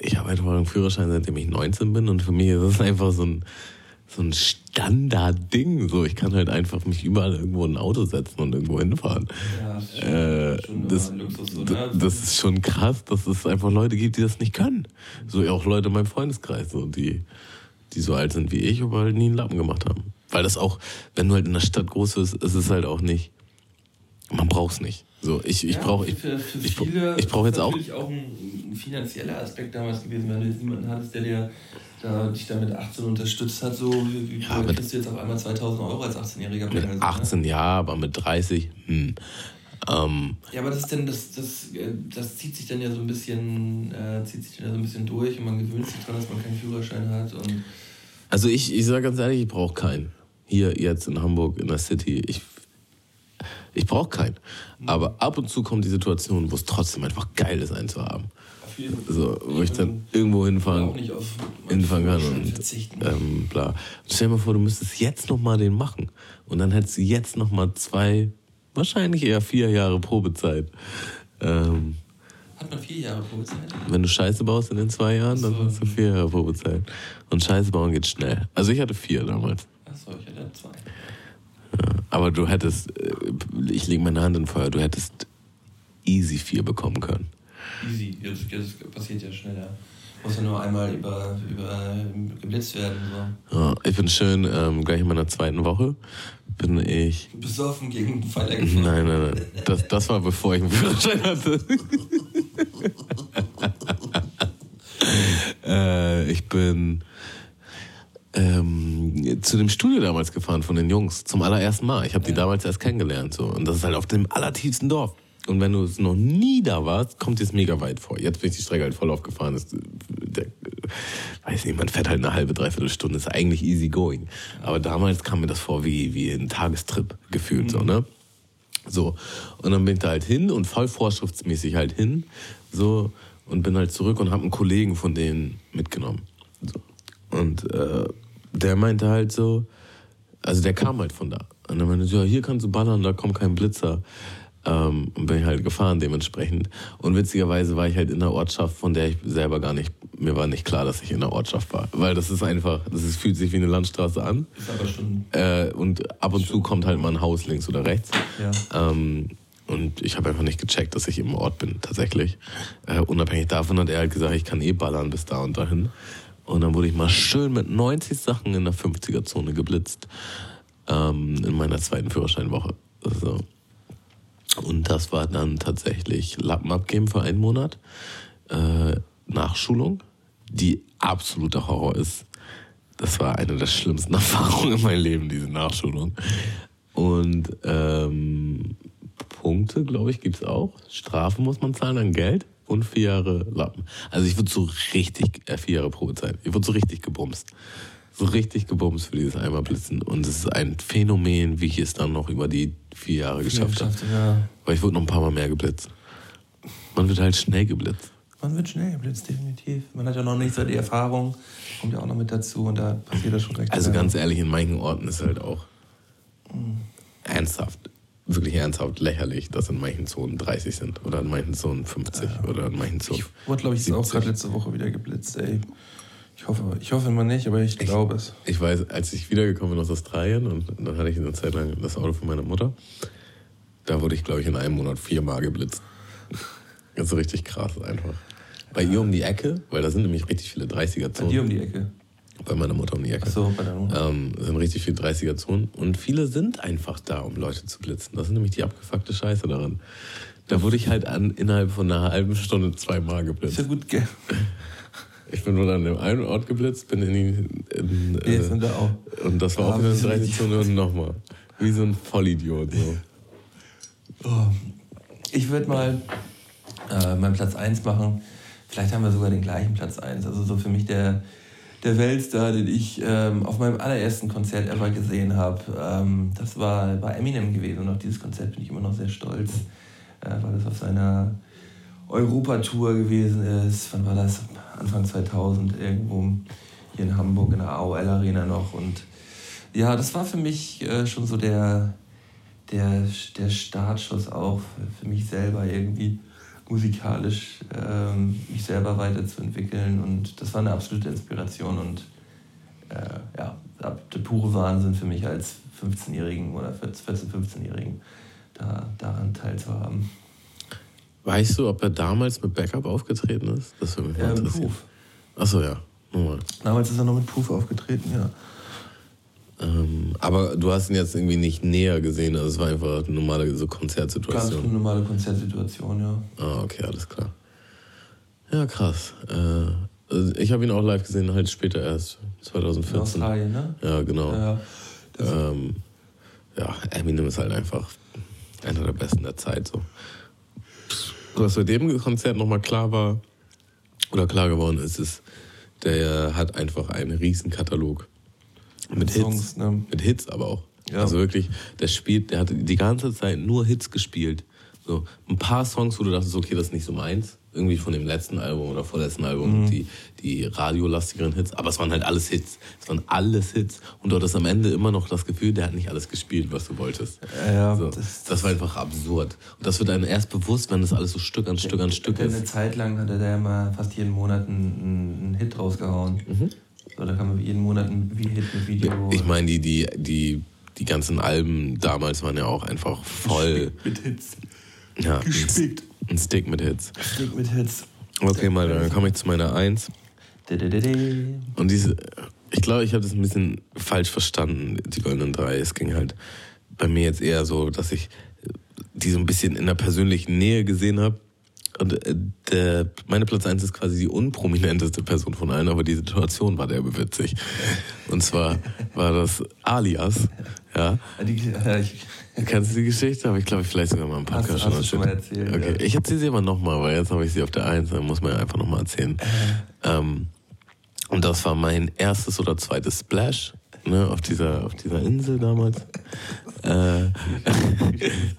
ich habe einfach einen Führerschein, seitdem ich 19 bin und für mich ist das einfach so ein, so ein Standardding. So, ich kann halt einfach mich überall irgendwo in ein Auto setzen und irgendwo hinfahren. Ja, das, ist schon, äh, schon das, Luxus, so, ne? das ist schon krass, dass es einfach Leute gibt, die das nicht können. So auch Leute in meinem Freundeskreis, so, die, die so alt sind wie ich, aber halt nie einen Lappen gemacht haben. Weil das auch, wenn du halt in der Stadt groß bist, ist es halt auch nicht. Man braucht es nicht. So, ich, ich ja, brauche ich, ich, ich brauche jetzt auch. natürlich auch ein, ein finanzieller Aspekt damals gewesen, wenn du jetzt niemanden hattest, der dir da dich da mit 18 unterstützt hat, so wie, ja, wie kriegst du jetzt auf einmal 2000 Euro als 18-Jähriger? Mit 18 ne? ja, aber mit 30, hm. Ähm, ja, aber das ist denn, das, das, äh, das zieht sich dann ja so ein bisschen, äh, zieht sich dann ja so ein bisschen durch und man gewöhnt sich daran, dass man keinen Führerschein hat. Und also ich, ich sage ganz ehrlich, ich brauche keinen. Hier jetzt in Hamburg, in der City, ich, ich brauche keinen. Mhm. Aber ab und zu kommt die Situation, wo es trotzdem einfach geil ist, einen zu haben so, wo ich dann irgendwo hinfahren, hinfahren kann und ähm, bla. Stell dir mal vor, du müsstest jetzt nochmal den machen und dann hättest du jetzt nochmal zwei, wahrscheinlich eher vier Jahre Probezeit. Ähm, Hat man vier Jahre Probezeit? Wenn du Scheiße baust in den zwei Jahren, so. dann hast du vier Jahre Probezeit. Und Scheiße bauen geht schnell. Also ich hatte vier damals. Achso, ich hatte zwei. Ja, aber du hättest, äh, ich lege meine Hand in Feuer, du hättest easy vier bekommen können easy. Das, das passiert ja schneller. Muss ja nur einmal über, über geblitzt werden. So. Ja, ich bin schön, ähm, gleich in meiner zweiten Woche bin ich. Besoffen gegen einen Pfeiler gefahren. Nein, nein, nein. Das, das war bevor ich einen Führerschein hatte. äh, ich bin ähm, zu dem Studio damals gefahren von den Jungs zum allerersten Mal. Ich habe die ja. damals erst kennengelernt so und das ist halt auf dem allertiefsten Dorf. Und wenn du es noch nie da warst, kommt es mega weit vor. Jetzt bin ich die Strecke halt voll aufgefahren. Das, der, weiß nicht, man fährt halt eine halbe, dreiviertel Stunde, ist eigentlich easy going. Aber damals kam mir das vor wie, wie ein Tagestrip gefühlt, so, ne? So. Und dann bin ich da halt hin und voll vorschriftsmäßig halt hin, so, und bin halt zurück und habe einen Kollegen von denen mitgenommen. So. Und äh, der meinte halt so, also der kam halt von da. Und dann meinte so, ja, hier kannst du ballern, da kommt kein Blitzer. Ähm, und bin ich halt gefahren dementsprechend. Und witzigerweise war ich halt in einer Ortschaft, von der ich selber gar nicht, mir war nicht klar, dass ich in einer Ortschaft war. Weil das ist einfach, das ist, fühlt sich wie eine Landstraße an. Ist aber schon. Äh, und ab und zu kommt halt mal ein Haus links oder rechts. Ja. Ähm, und ich habe einfach nicht gecheckt, dass ich im Ort bin, tatsächlich. Äh, unabhängig davon hat er halt gesagt, ich kann eh ballern bis da und dahin. Und dann wurde ich mal schön mit 90 Sachen in der 50er-Zone geblitzt. Ähm, in meiner zweiten Führerscheinwoche. So. Und das war dann tatsächlich Lappen abgeben für einen Monat. Äh, Nachschulung, die absoluter Horror ist. Das war eine der schlimmsten Erfahrungen in meinem Leben, diese Nachschulung. Und ähm, Punkte, glaube ich, gibt's auch. Strafen muss man zahlen an Geld und vier Jahre Lappen. Also ich wurde so richtig, äh, vier Jahre Probezeit. Ich wurde so richtig gebumst. So richtig gebumst für dieses einmal Blitzen. Und es ist ein Phänomen, wie ich es dann noch über die vier Jahre geschafft habe. Ja. Weil ich wurde noch ein paar Mal mehr geblitzt. Man wird halt schnell geblitzt. Man wird schnell geblitzt, definitiv. Man hat ja noch nicht so die Erfahrung, kommt ja auch noch mit dazu und da passiert das schon recht Also ganz ehrlich, in manchen Orten ist halt auch ernsthaft, wirklich ernsthaft lächerlich, dass in manchen Zonen 30 sind oder in manchen Zonen 50 oder in manchen Zonen. Ich wurde, glaube ich, auch 70. gerade letzte Woche wieder geblitzt, ey. Ich hoffe, ich hoffe immer nicht, aber ich glaube es. Ich weiß, als ich wiedergekommen bin aus Australien und dann hatte ich eine Zeit lang das Auto von meiner Mutter, da wurde ich, glaube ich, in einem Monat viermal geblitzt. Das ist richtig krass einfach. Bei ihr um die Ecke, weil da sind nämlich richtig viele 30er-Zonen. Bei dir um die Ecke. Bei meiner Mutter um die Ecke. Achso, bei der Mutter. Ähm, es sind richtig viele 30er-Zonen und viele sind einfach da, um Leute zu blitzen. Das ist nämlich die abgefuckte Scheiße daran. Da wurde ich halt an, innerhalb von einer halben Stunde zweimal Ist ja geblitzt. gut, gell? Ich bin nur an dem einen Ort geblitzt, bin in die. In, Wir äh, sind da auch. und das war Ah, auch wieder eine wir sind 30-Zone und nochmal. Wie so ein Vollidiot. So. Oh. Ich würde mal äh, meinen Platz 1 machen. Vielleicht haben wir sogar den gleichen Platz 1. Also so für mich der, der Weltstar, den ich ähm, auf meinem allerersten Konzert ever gesehen habe. Ähm, das war bei Eminem gewesen und auf dieses Konzert bin ich immer noch sehr stolz, äh, weil das auf seiner Europatour gewesen ist. Wann war das? Anfang 2000 irgendwo hier in Hamburg in der AOL Arena noch. Und ja, das war für mich äh, schon so der, der, der Startschuss auch für, mich selber irgendwie musikalisch ähm, mich selber weiterzuentwickeln und das war eine absolute Inspiration und äh, ja, der pure Wahnsinn für mich als 15-Jährigen oder 14-, 15-Jährigen da, daran teilzuhaben. Weißt du, ob er damals mit Backup aufgetreten ist? Das würde mich mal Ja, interessieren. Proof. Achso, ja. Nochmal. Damals ist er noch mit Proof aufgetreten, ja. Ähm, aber du hast ihn jetzt irgendwie nicht näher gesehen, also es war einfach eine normale so Ganz Konzertsituation. normale Konzertsituation, ja. Ah, okay, alles klar. Ja, krass. Äh, also ich habe ihn auch live gesehen, halt später erst, In 2014. Australien, ne? Ja, genau. Ja, Ähm, ja, Eminem ist halt einfach einer der besten der Zeit. So. Was bei dem Konzert nochmal klar war, oder klar geworden ist, ist, der hat einfach einen riesen Katalog. Mit Songs, Hits. ne? Mit Hits aber auch. Ja. Also wirklich, der spielt, der hat die ganze Zeit nur Hits gespielt. So ein paar Songs, wo du dachtest, okay, das ist nicht so meins. Irgendwie von dem letzten Album oder vorletzten Album, Mhm. die, die radiolastigeren Hits. Aber es waren halt alles Hits. Es waren alles Hits. Und du hattest am Ende immer noch das Gefühl, der hat nicht alles gespielt, was du wolltest. Ja, so. das- das, war einfach absurd. Und das wird einem erst bewusst, wenn das alles so Stück an Stück an Stück Denn Eine ist. Zeit lang hatte der immer fast jeden Monat einen, einen Hit rausgehauen. So, da kam jeden Monat ein Hit mit Video. Ich meine, die, die, die, die ganzen Alben damals waren ja auch einfach voll. mit Hits. Ja, Gespickt. Ein Stick mit Hits. Stick mit Hits. Okay, mal, dann komme ich zu meiner Eins. Und diese, ich glaube, ich habe das ein bisschen falsch verstanden, die goldenen drei. Es ging halt bei mir jetzt eher so, dass ich die so ein bisschen in der persönlichen Nähe gesehen habe. Und äh, der, meine Platz eins ist quasi die unprominenteste Person von allen, aber die Situation war derbe witzig. Und zwar war das Alias. Ja. Ja, die, ja, ich, Kennst du die Geschichte? Habe ich, glaube ich, vielleicht sogar mal im Hast Podcast du- hast du schon mal erzählt, Okay, ja. ich erzähle sie aber nochmal, weil jetzt habe ich sie auf der Eins, dann muss man ja einfach nochmal erzählen. Ähm, Und das war mein erstes oder zweites Splash ne, auf, dieser, auf dieser Insel damals. äh,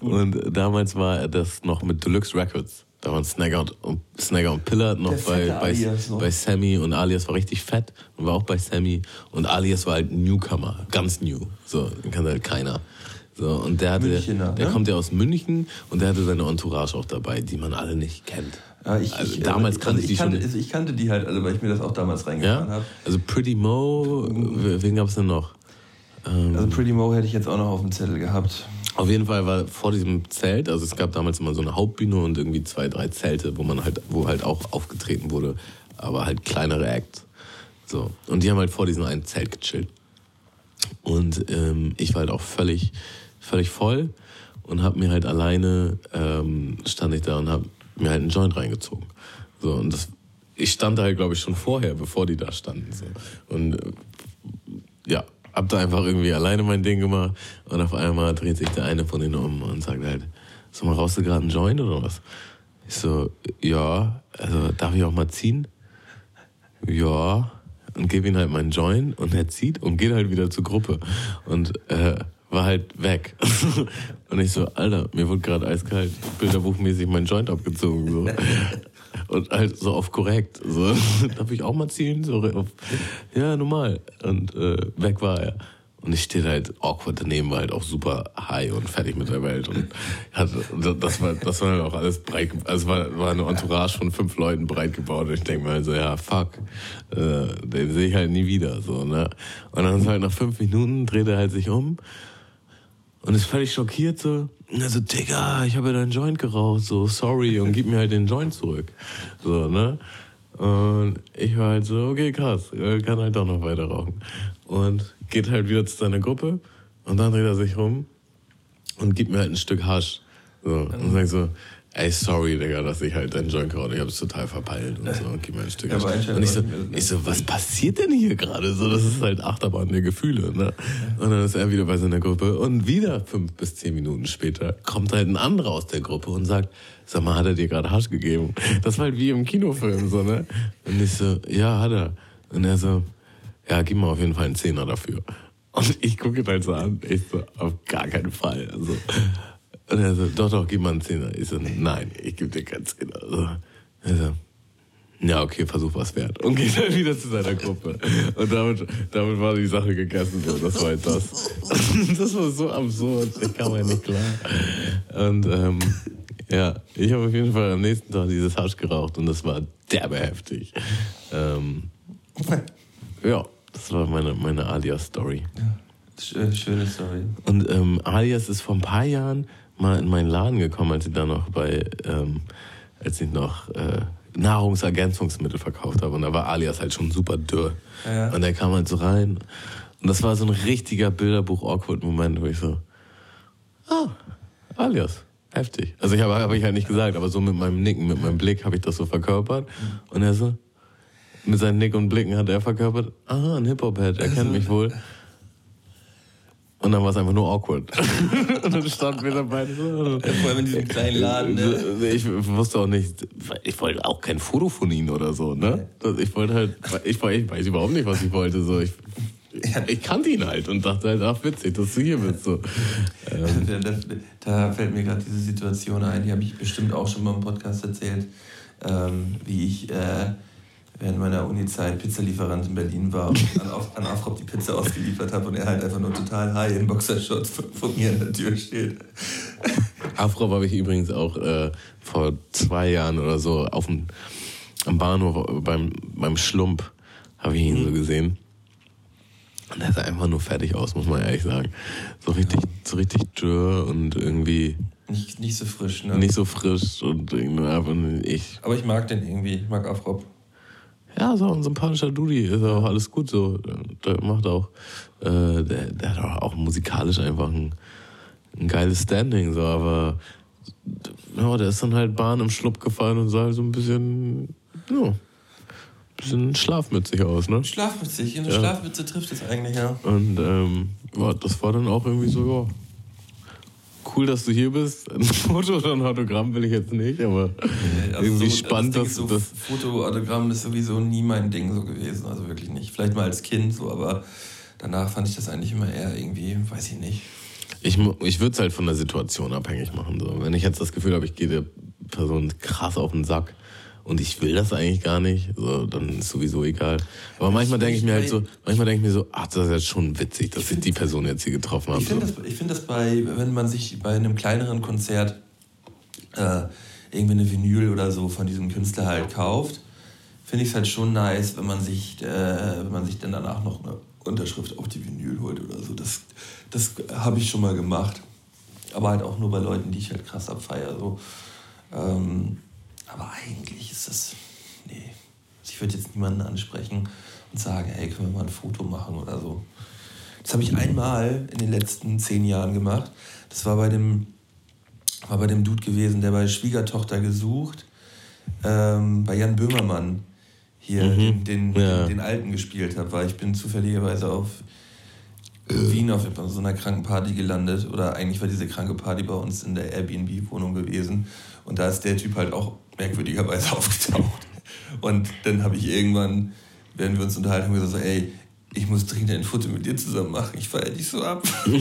und damals war das noch mit Deluxe Records. Da waren Snagger und, und, Snagger und Pillard noch bei, bei, noch. bei Sammy und Alias war richtig fett und war auch bei Sammy. Und Alias war halt ein Newcomer, ganz new. So, den kannte halt keiner. So, und der hatte, der ne? kommt ja aus München und der hatte seine Entourage auch dabei, die man alle nicht kennt. Ja, ich, also ich, damals also kannte ich ich die kannte, schon. also Ich kannte die halt alle, weil ich mir das auch damals reingefahren Ja? habe. Also Pretty Mo, wen gab es denn noch? Ähm, Also Pretty Mo hätte ich jetzt auch noch auf dem Zettel gehabt. Auf jeden Fall war vor diesem Zelt, also es gab damals immer so eine Hauptbühne und irgendwie zwei, drei Zelte, wo man halt, wo halt auch aufgetreten wurde, aber halt kleinere Acts. So. Und die haben halt vor diesem einen Zelt gechillt. Und ähm, ich war halt auch völlig, völlig voll und habe mir halt alleine, ähm, stand ich da und habe mir halt einen Joint reingezogen. So, und das, ich stand da halt, glaube ich, schon vorher, bevor die da standen. So. Und äh, ja, hab da einfach irgendwie alleine mein Ding gemacht und auf einmal dreht sich der eine von denen um und sagt halt, sag mal, rauchst du gerade einen Joint oder was? Ich so, ja, also darf ich auch mal ziehen? Ja, und gebe ihm halt meinen Joint und er zieht und geht halt wieder zur Gruppe und äh, war halt weg. und ich so, Alter, mir wurde gerade eiskalt, bilderbuchmäßig mein Joint abgezogen. So. Und halt so auf korrekt. So. Darf ich auch mal ziehen? So auf, ja, normal. Und äh, weg war er. Und ich stehe halt awkward daneben, war halt auch super high und fertig mit der Welt. Und hatte, das war, das war halt auch alles breit, also war, war eine Entourage von fünf Leuten breit gebaut. Und ich denke mir halt so, ja, fuck, äh, den sehe ich halt nie wieder, so, ne. Und dann ist halt nach fünf Minuten dreht er halt sich um und ist völlig schockiert so. Also, Digga, ich habe ja deinen Joint geraucht, so, sorry, und gib mir halt den Joint zurück. So, ne? Und ich war halt so, okay, krass, äh, kann halt doch noch weiter rauchen. Und geht halt wieder zu seiner Gruppe und dann dreht er sich rum und gibt mir halt ein Stück Hasch. So, und sagt so, ey, sorry, Digga, dass ich halt deinen Joint geraucht habe. Ich hab's total verpeilt und so, und gib mir ein Stück Ja, Und ich so, ich mir- ich so, was passiert denn hier gerade? So, das ist halt Achterbahn der Gefühle, ne? Und dann ist er wieder bei seiner Gruppe und wieder fünf bis zehn Minuten später kommt halt ein anderer aus der Gruppe und sagt, sag mal, hat er dir gerade Hasch gegeben? Das war halt wie im Kinofilm, so, ne? Und ich so, ja, hat er. Und er so, ja, gib mal auf jeden Fall einen Zehner dafür. Und ich gucke ihn halt so an, ich so, auf gar keinen Fall. Also, und er so, doch, doch, gib mal einen Zehner. Ich so, nein, ich gebe dir keinen Zehner. So. Er so, ja, okay, Versuch was wert. Und geht dann wieder zu seiner Gruppe. Und damit, damit war die Sache gegessen. So. Das war halt das. Das war so absurd. Ich kam ja nicht klar. Und ähm, ja, ich habe auf jeden Fall am nächsten Tag dieses Hasch geraucht und das war derbe heftig. Ähm, ja, das war meine, meine Alias-Story. Sch äh, schöne Story. Und ähm, Alias ist vor ein paar Jahren mal in meinen Laden gekommen, als ich da noch bei, ähm, als ich noch äh, Nahrungsergänzungsmittel verkauft habe. Und da war Alias halt schon super dürr. Ja. Und er kam halt so rein. Und das war so ein richtiger Bilderbuch-Awkward-Moment, wo ich so, ah, Alias. Heftig. Also ich habe hab ich halt nicht gesagt, aber so mit meinem Nicken, mit meinem Blick habe ich das so verkörpert. Und er so, mit seinen Nick und Blicken hat er verkörpert, ah, ein Hip-Hop-Head, er kennt mich wohl. Und dann war es einfach nur awkward. und dann standen wir da beide so. Vor allem in diesem kleinen Laden. Ne? Ich wusste auch nicht, ich wollte auch kein Foto von ihm oder so, ne? Ich wollte halt, ich, ich weiß überhaupt nicht, was ich wollte. So, ich, ich kannte ihn halt und dachte halt, ach witzig, dass du hier bist. So. Ähm, Da, da, da fällt mir gerade diese Situation ein, die habe ich bestimmt auch schon mal im Podcast erzählt, ähm, wie ich äh, während meiner Uni-Zeit Pizzalieferant in Berlin war und an, Auf- an Afrop die Pizza ausgeliefert habe und er halt einfach nur total high in Boxershorts vor, mir an der Tür steht. Afro habe ich übrigens auch äh, vor zwei Jahren oder so auf dem, am Bahnhof beim, beim Schlump habe ich ihn so gesehen. Und der sah einfach nur fertig aus, muss man ehrlich sagen. So richtig, so richtig dürr und irgendwie Nicht, nicht so frisch, ne? nicht so frisch und irgendwie einfach ich. Aber ich mag den irgendwie, ich mag Afrop. Ja, so ein sympathischer Dudi, ist auch alles gut so. Der macht auch, äh, der, der hat auch musikalisch einfach ein, ein geiles Standing, so, aber ja, der ist dann halt Bahn im Schlupp gefallen und sah halt so ein bisschen, ja, ein bisschen schlafmützig aus, ne? Schlafmützig, eine Ja. Schlafmütze trifft es eigentlich, ja. Und ähm, ja, das war dann auch irgendwie so, ja, cool, dass du hier bist. Ein Foto oder ein Autogramm will ich jetzt nicht, aber Also irgendwie so- spannend, das dass ist das. so, Fotoautogramm ist sowieso nie mein Ding so gewesen, also wirklich nicht. Vielleicht mal als Kind so, aber danach fand ich das eigentlich immer eher irgendwie, weiß ich nicht. Ich, ich würde es halt von der Situation abhängig machen. So. Wenn ich jetzt das Gefühl habe, ich gehe der Person krass auf den Sack und ich will das eigentlich gar nicht, so, dann ist sowieso egal. Aber manchmal denke ich mir halt so, manchmal denke ich mir so, ach, das ist jetzt schon witzig, dass ich die Person jetzt hier getroffen habe. Ich finde So. das, ich find das bei, wenn man sich bei einem kleineren Konzert äh, irgendwie eine Vinyl oder so von diesem Künstler halt kauft, finde ich es halt schon nice, wenn man sich, äh, wenn man sich dann danach noch eine Unterschrift auf die Vinyl holt oder so. Das, das habe ich schon mal gemacht. Aber halt auch nur bei Leuten, die ich halt krass abfeier. So. Ähm, aber eigentlich ist das. Nee. Also Ich würde jetzt niemanden ansprechen und sagen, hey, können wir mal ein Foto machen oder so. Das habe ich einmal in den letzten zehn Jahren gemacht. Das war bei dem, war bei dem Dude gewesen, der bei Schwiegertochter gesucht, ähm, bei Jan Böhmermann hier den, den, Ja. den, den Alten gespielt hat, weil ich bin zufälligerweise auf Wien auf so einer kranken Party gelandet oder eigentlich war diese kranke Party bei uns in der Airbnb-Wohnung gewesen und da ist der Typ halt auch merkwürdigerweise aufgetaucht und dann habe ich irgendwann, während wir uns unterhalten, haben, gesagt so, ey, ich muss dringend ein Foto mit dir zusammen machen, ich feiere dich so ab. und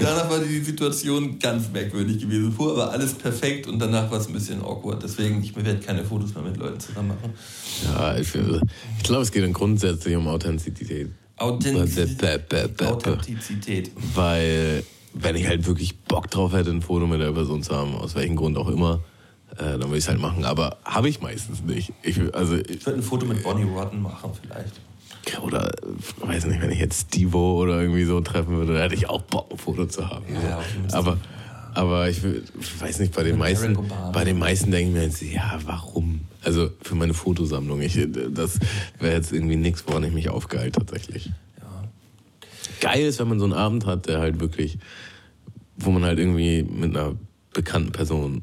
danach war die Situation ganz merkwürdig gewesen. Vorher war alles perfekt und danach war es ein bisschen awkward. Deswegen, ich werde keine Fotos mehr mit Leuten zusammen machen. Ja, ich, ich glaube, es geht dann grundsätzlich um Authentizität. Authentizität. Authentizität. Weil, wenn ich halt wirklich Bock drauf hätte, ein Foto mit der Person zu haben, aus welchem Grund auch immer, äh, dann würde ich es halt machen. Aber habe ich meistens nicht. Ich, also, ich, würde ein Foto mit Bonnie Rotten machen vielleicht. oder, äh, weiß nicht, wenn ich jetzt Stevo oder irgendwie so treffen würde, dann hätte ich auch Bock, ein Foto zu haben. Ja, Fall. aber, aber ich weiß nicht, bei den meisten, bei den meisten denke ich mir jetzt, ja, warum? Also für meine Fotosammlung. Ich, das wäre jetzt irgendwie nichts, woran ich mich aufgeheilt tatsächlich. Ja. geil ist, wenn man so einen Abend hat, der halt wirklich, wo man halt irgendwie mit einer bekannten Person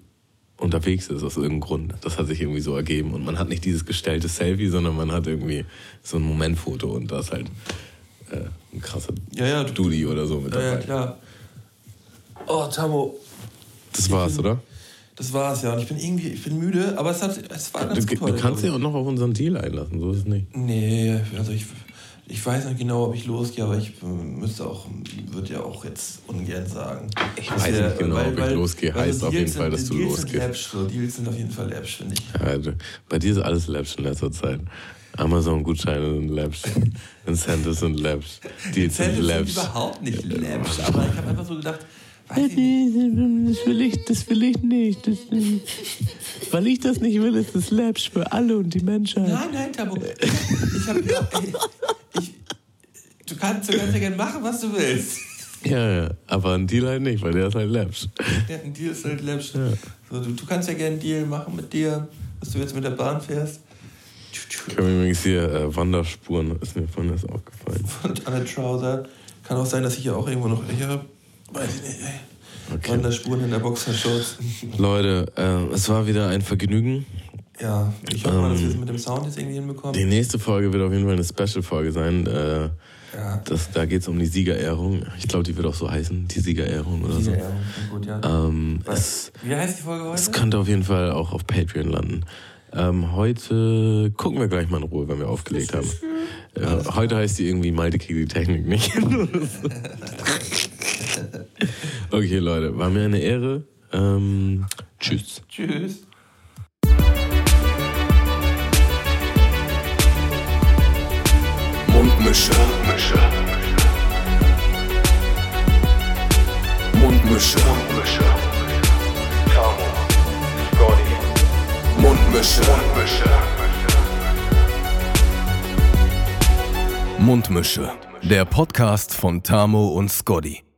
unterwegs ist aus irgendeinem Grund. Das hat sich irgendwie so ergeben und man hat nicht dieses gestellte Selfie, sondern man hat irgendwie so ein Momentfoto und da ist halt äh, ein krasser Ja, ja, du- Dudi oder so mit Ja, dabei. ja, klar. Oh, Tamo, das war's, oder? das war's ja. Und ich bin irgendwie, ich bin müde, aber es, hat, es war Du, ganz du gut heute, kannst dich auch noch auf unseren Deal einlassen, so ist es nicht. ich. Nee, also ich, ich weiß nicht genau, ob ich losgehe, aber ich äh, müsste auch, würde ja auch jetzt ungern sagen. Ich weiß nicht genau, ob ich losgehe, weil heißt auf jeden Fall, sind- dass du Deals losgehst. Sind läppsch, so. Deals sind auf jeden Fall läppsch, finde ich. Ja, du, bei dir ist alles läppsch in letzter Zeit. Amazon-Gutscheine sind läppsch. Incentives sind läppsch. Deals sind läppsch. überhaupt nicht läppsch, aber ich habe einfach so gedacht. Das will ich, das will ich nicht. Das, weil ich das nicht will, ist es läppsch für alle und die Menschheit. Nein, nein, Tabo. Ich hab, ich, du kannst, du kannst ja gerne machen, was du willst. Ja, ja, aber ein Deal halt nicht, weil der ist halt läppsch. Ja, ein Deal ist halt läppsch. So, du, du kannst ja gerne einen Deal machen mit dir, dass du jetzt mit der Bahn fährst. Ich habe übrigens hier äh, Wanderspuren, ist mir vorhin erst aufgefallen. Und an der Trouser. Kann auch sein, dass ich hier auch irgendwo noch welche habe. Weiß ich nicht, ey. Okay. Wanderspuren in der Boxershorts. Leute, äh, es war wieder ein Vergnügen. Ja, ich hoffe mal, dass wir es Ähm, mit dem Sound jetzt irgendwie hinbekommen. Die nächste Folge wird auf jeden Fall eine Special-Folge sein. Äh, ja, das, da geht es um die Siegerehrung. Ich glaube, die wird auch so heißen, die Siegerehrung oder so. ja, ja, gut, ja. Ähm, es, Wie heißt die Folge heute? es könnte auf jeden Fall auch auf Patreon landen. Ähm, heute gucken wir gleich mal in Ruhe, wenn wir aufgelegt haben. Äh, heute heißt die irgendwie Malte die Technik nicht. okay, Leute, war mir eine Ehre. Ähm, tschüss. Tschüss. Mundmische. Mundmische. Mundmische. Mundmische. Tamo. Scotty. Mundmische. Mundmische. Mundmische. Der Podcast von Tamo und Scotty.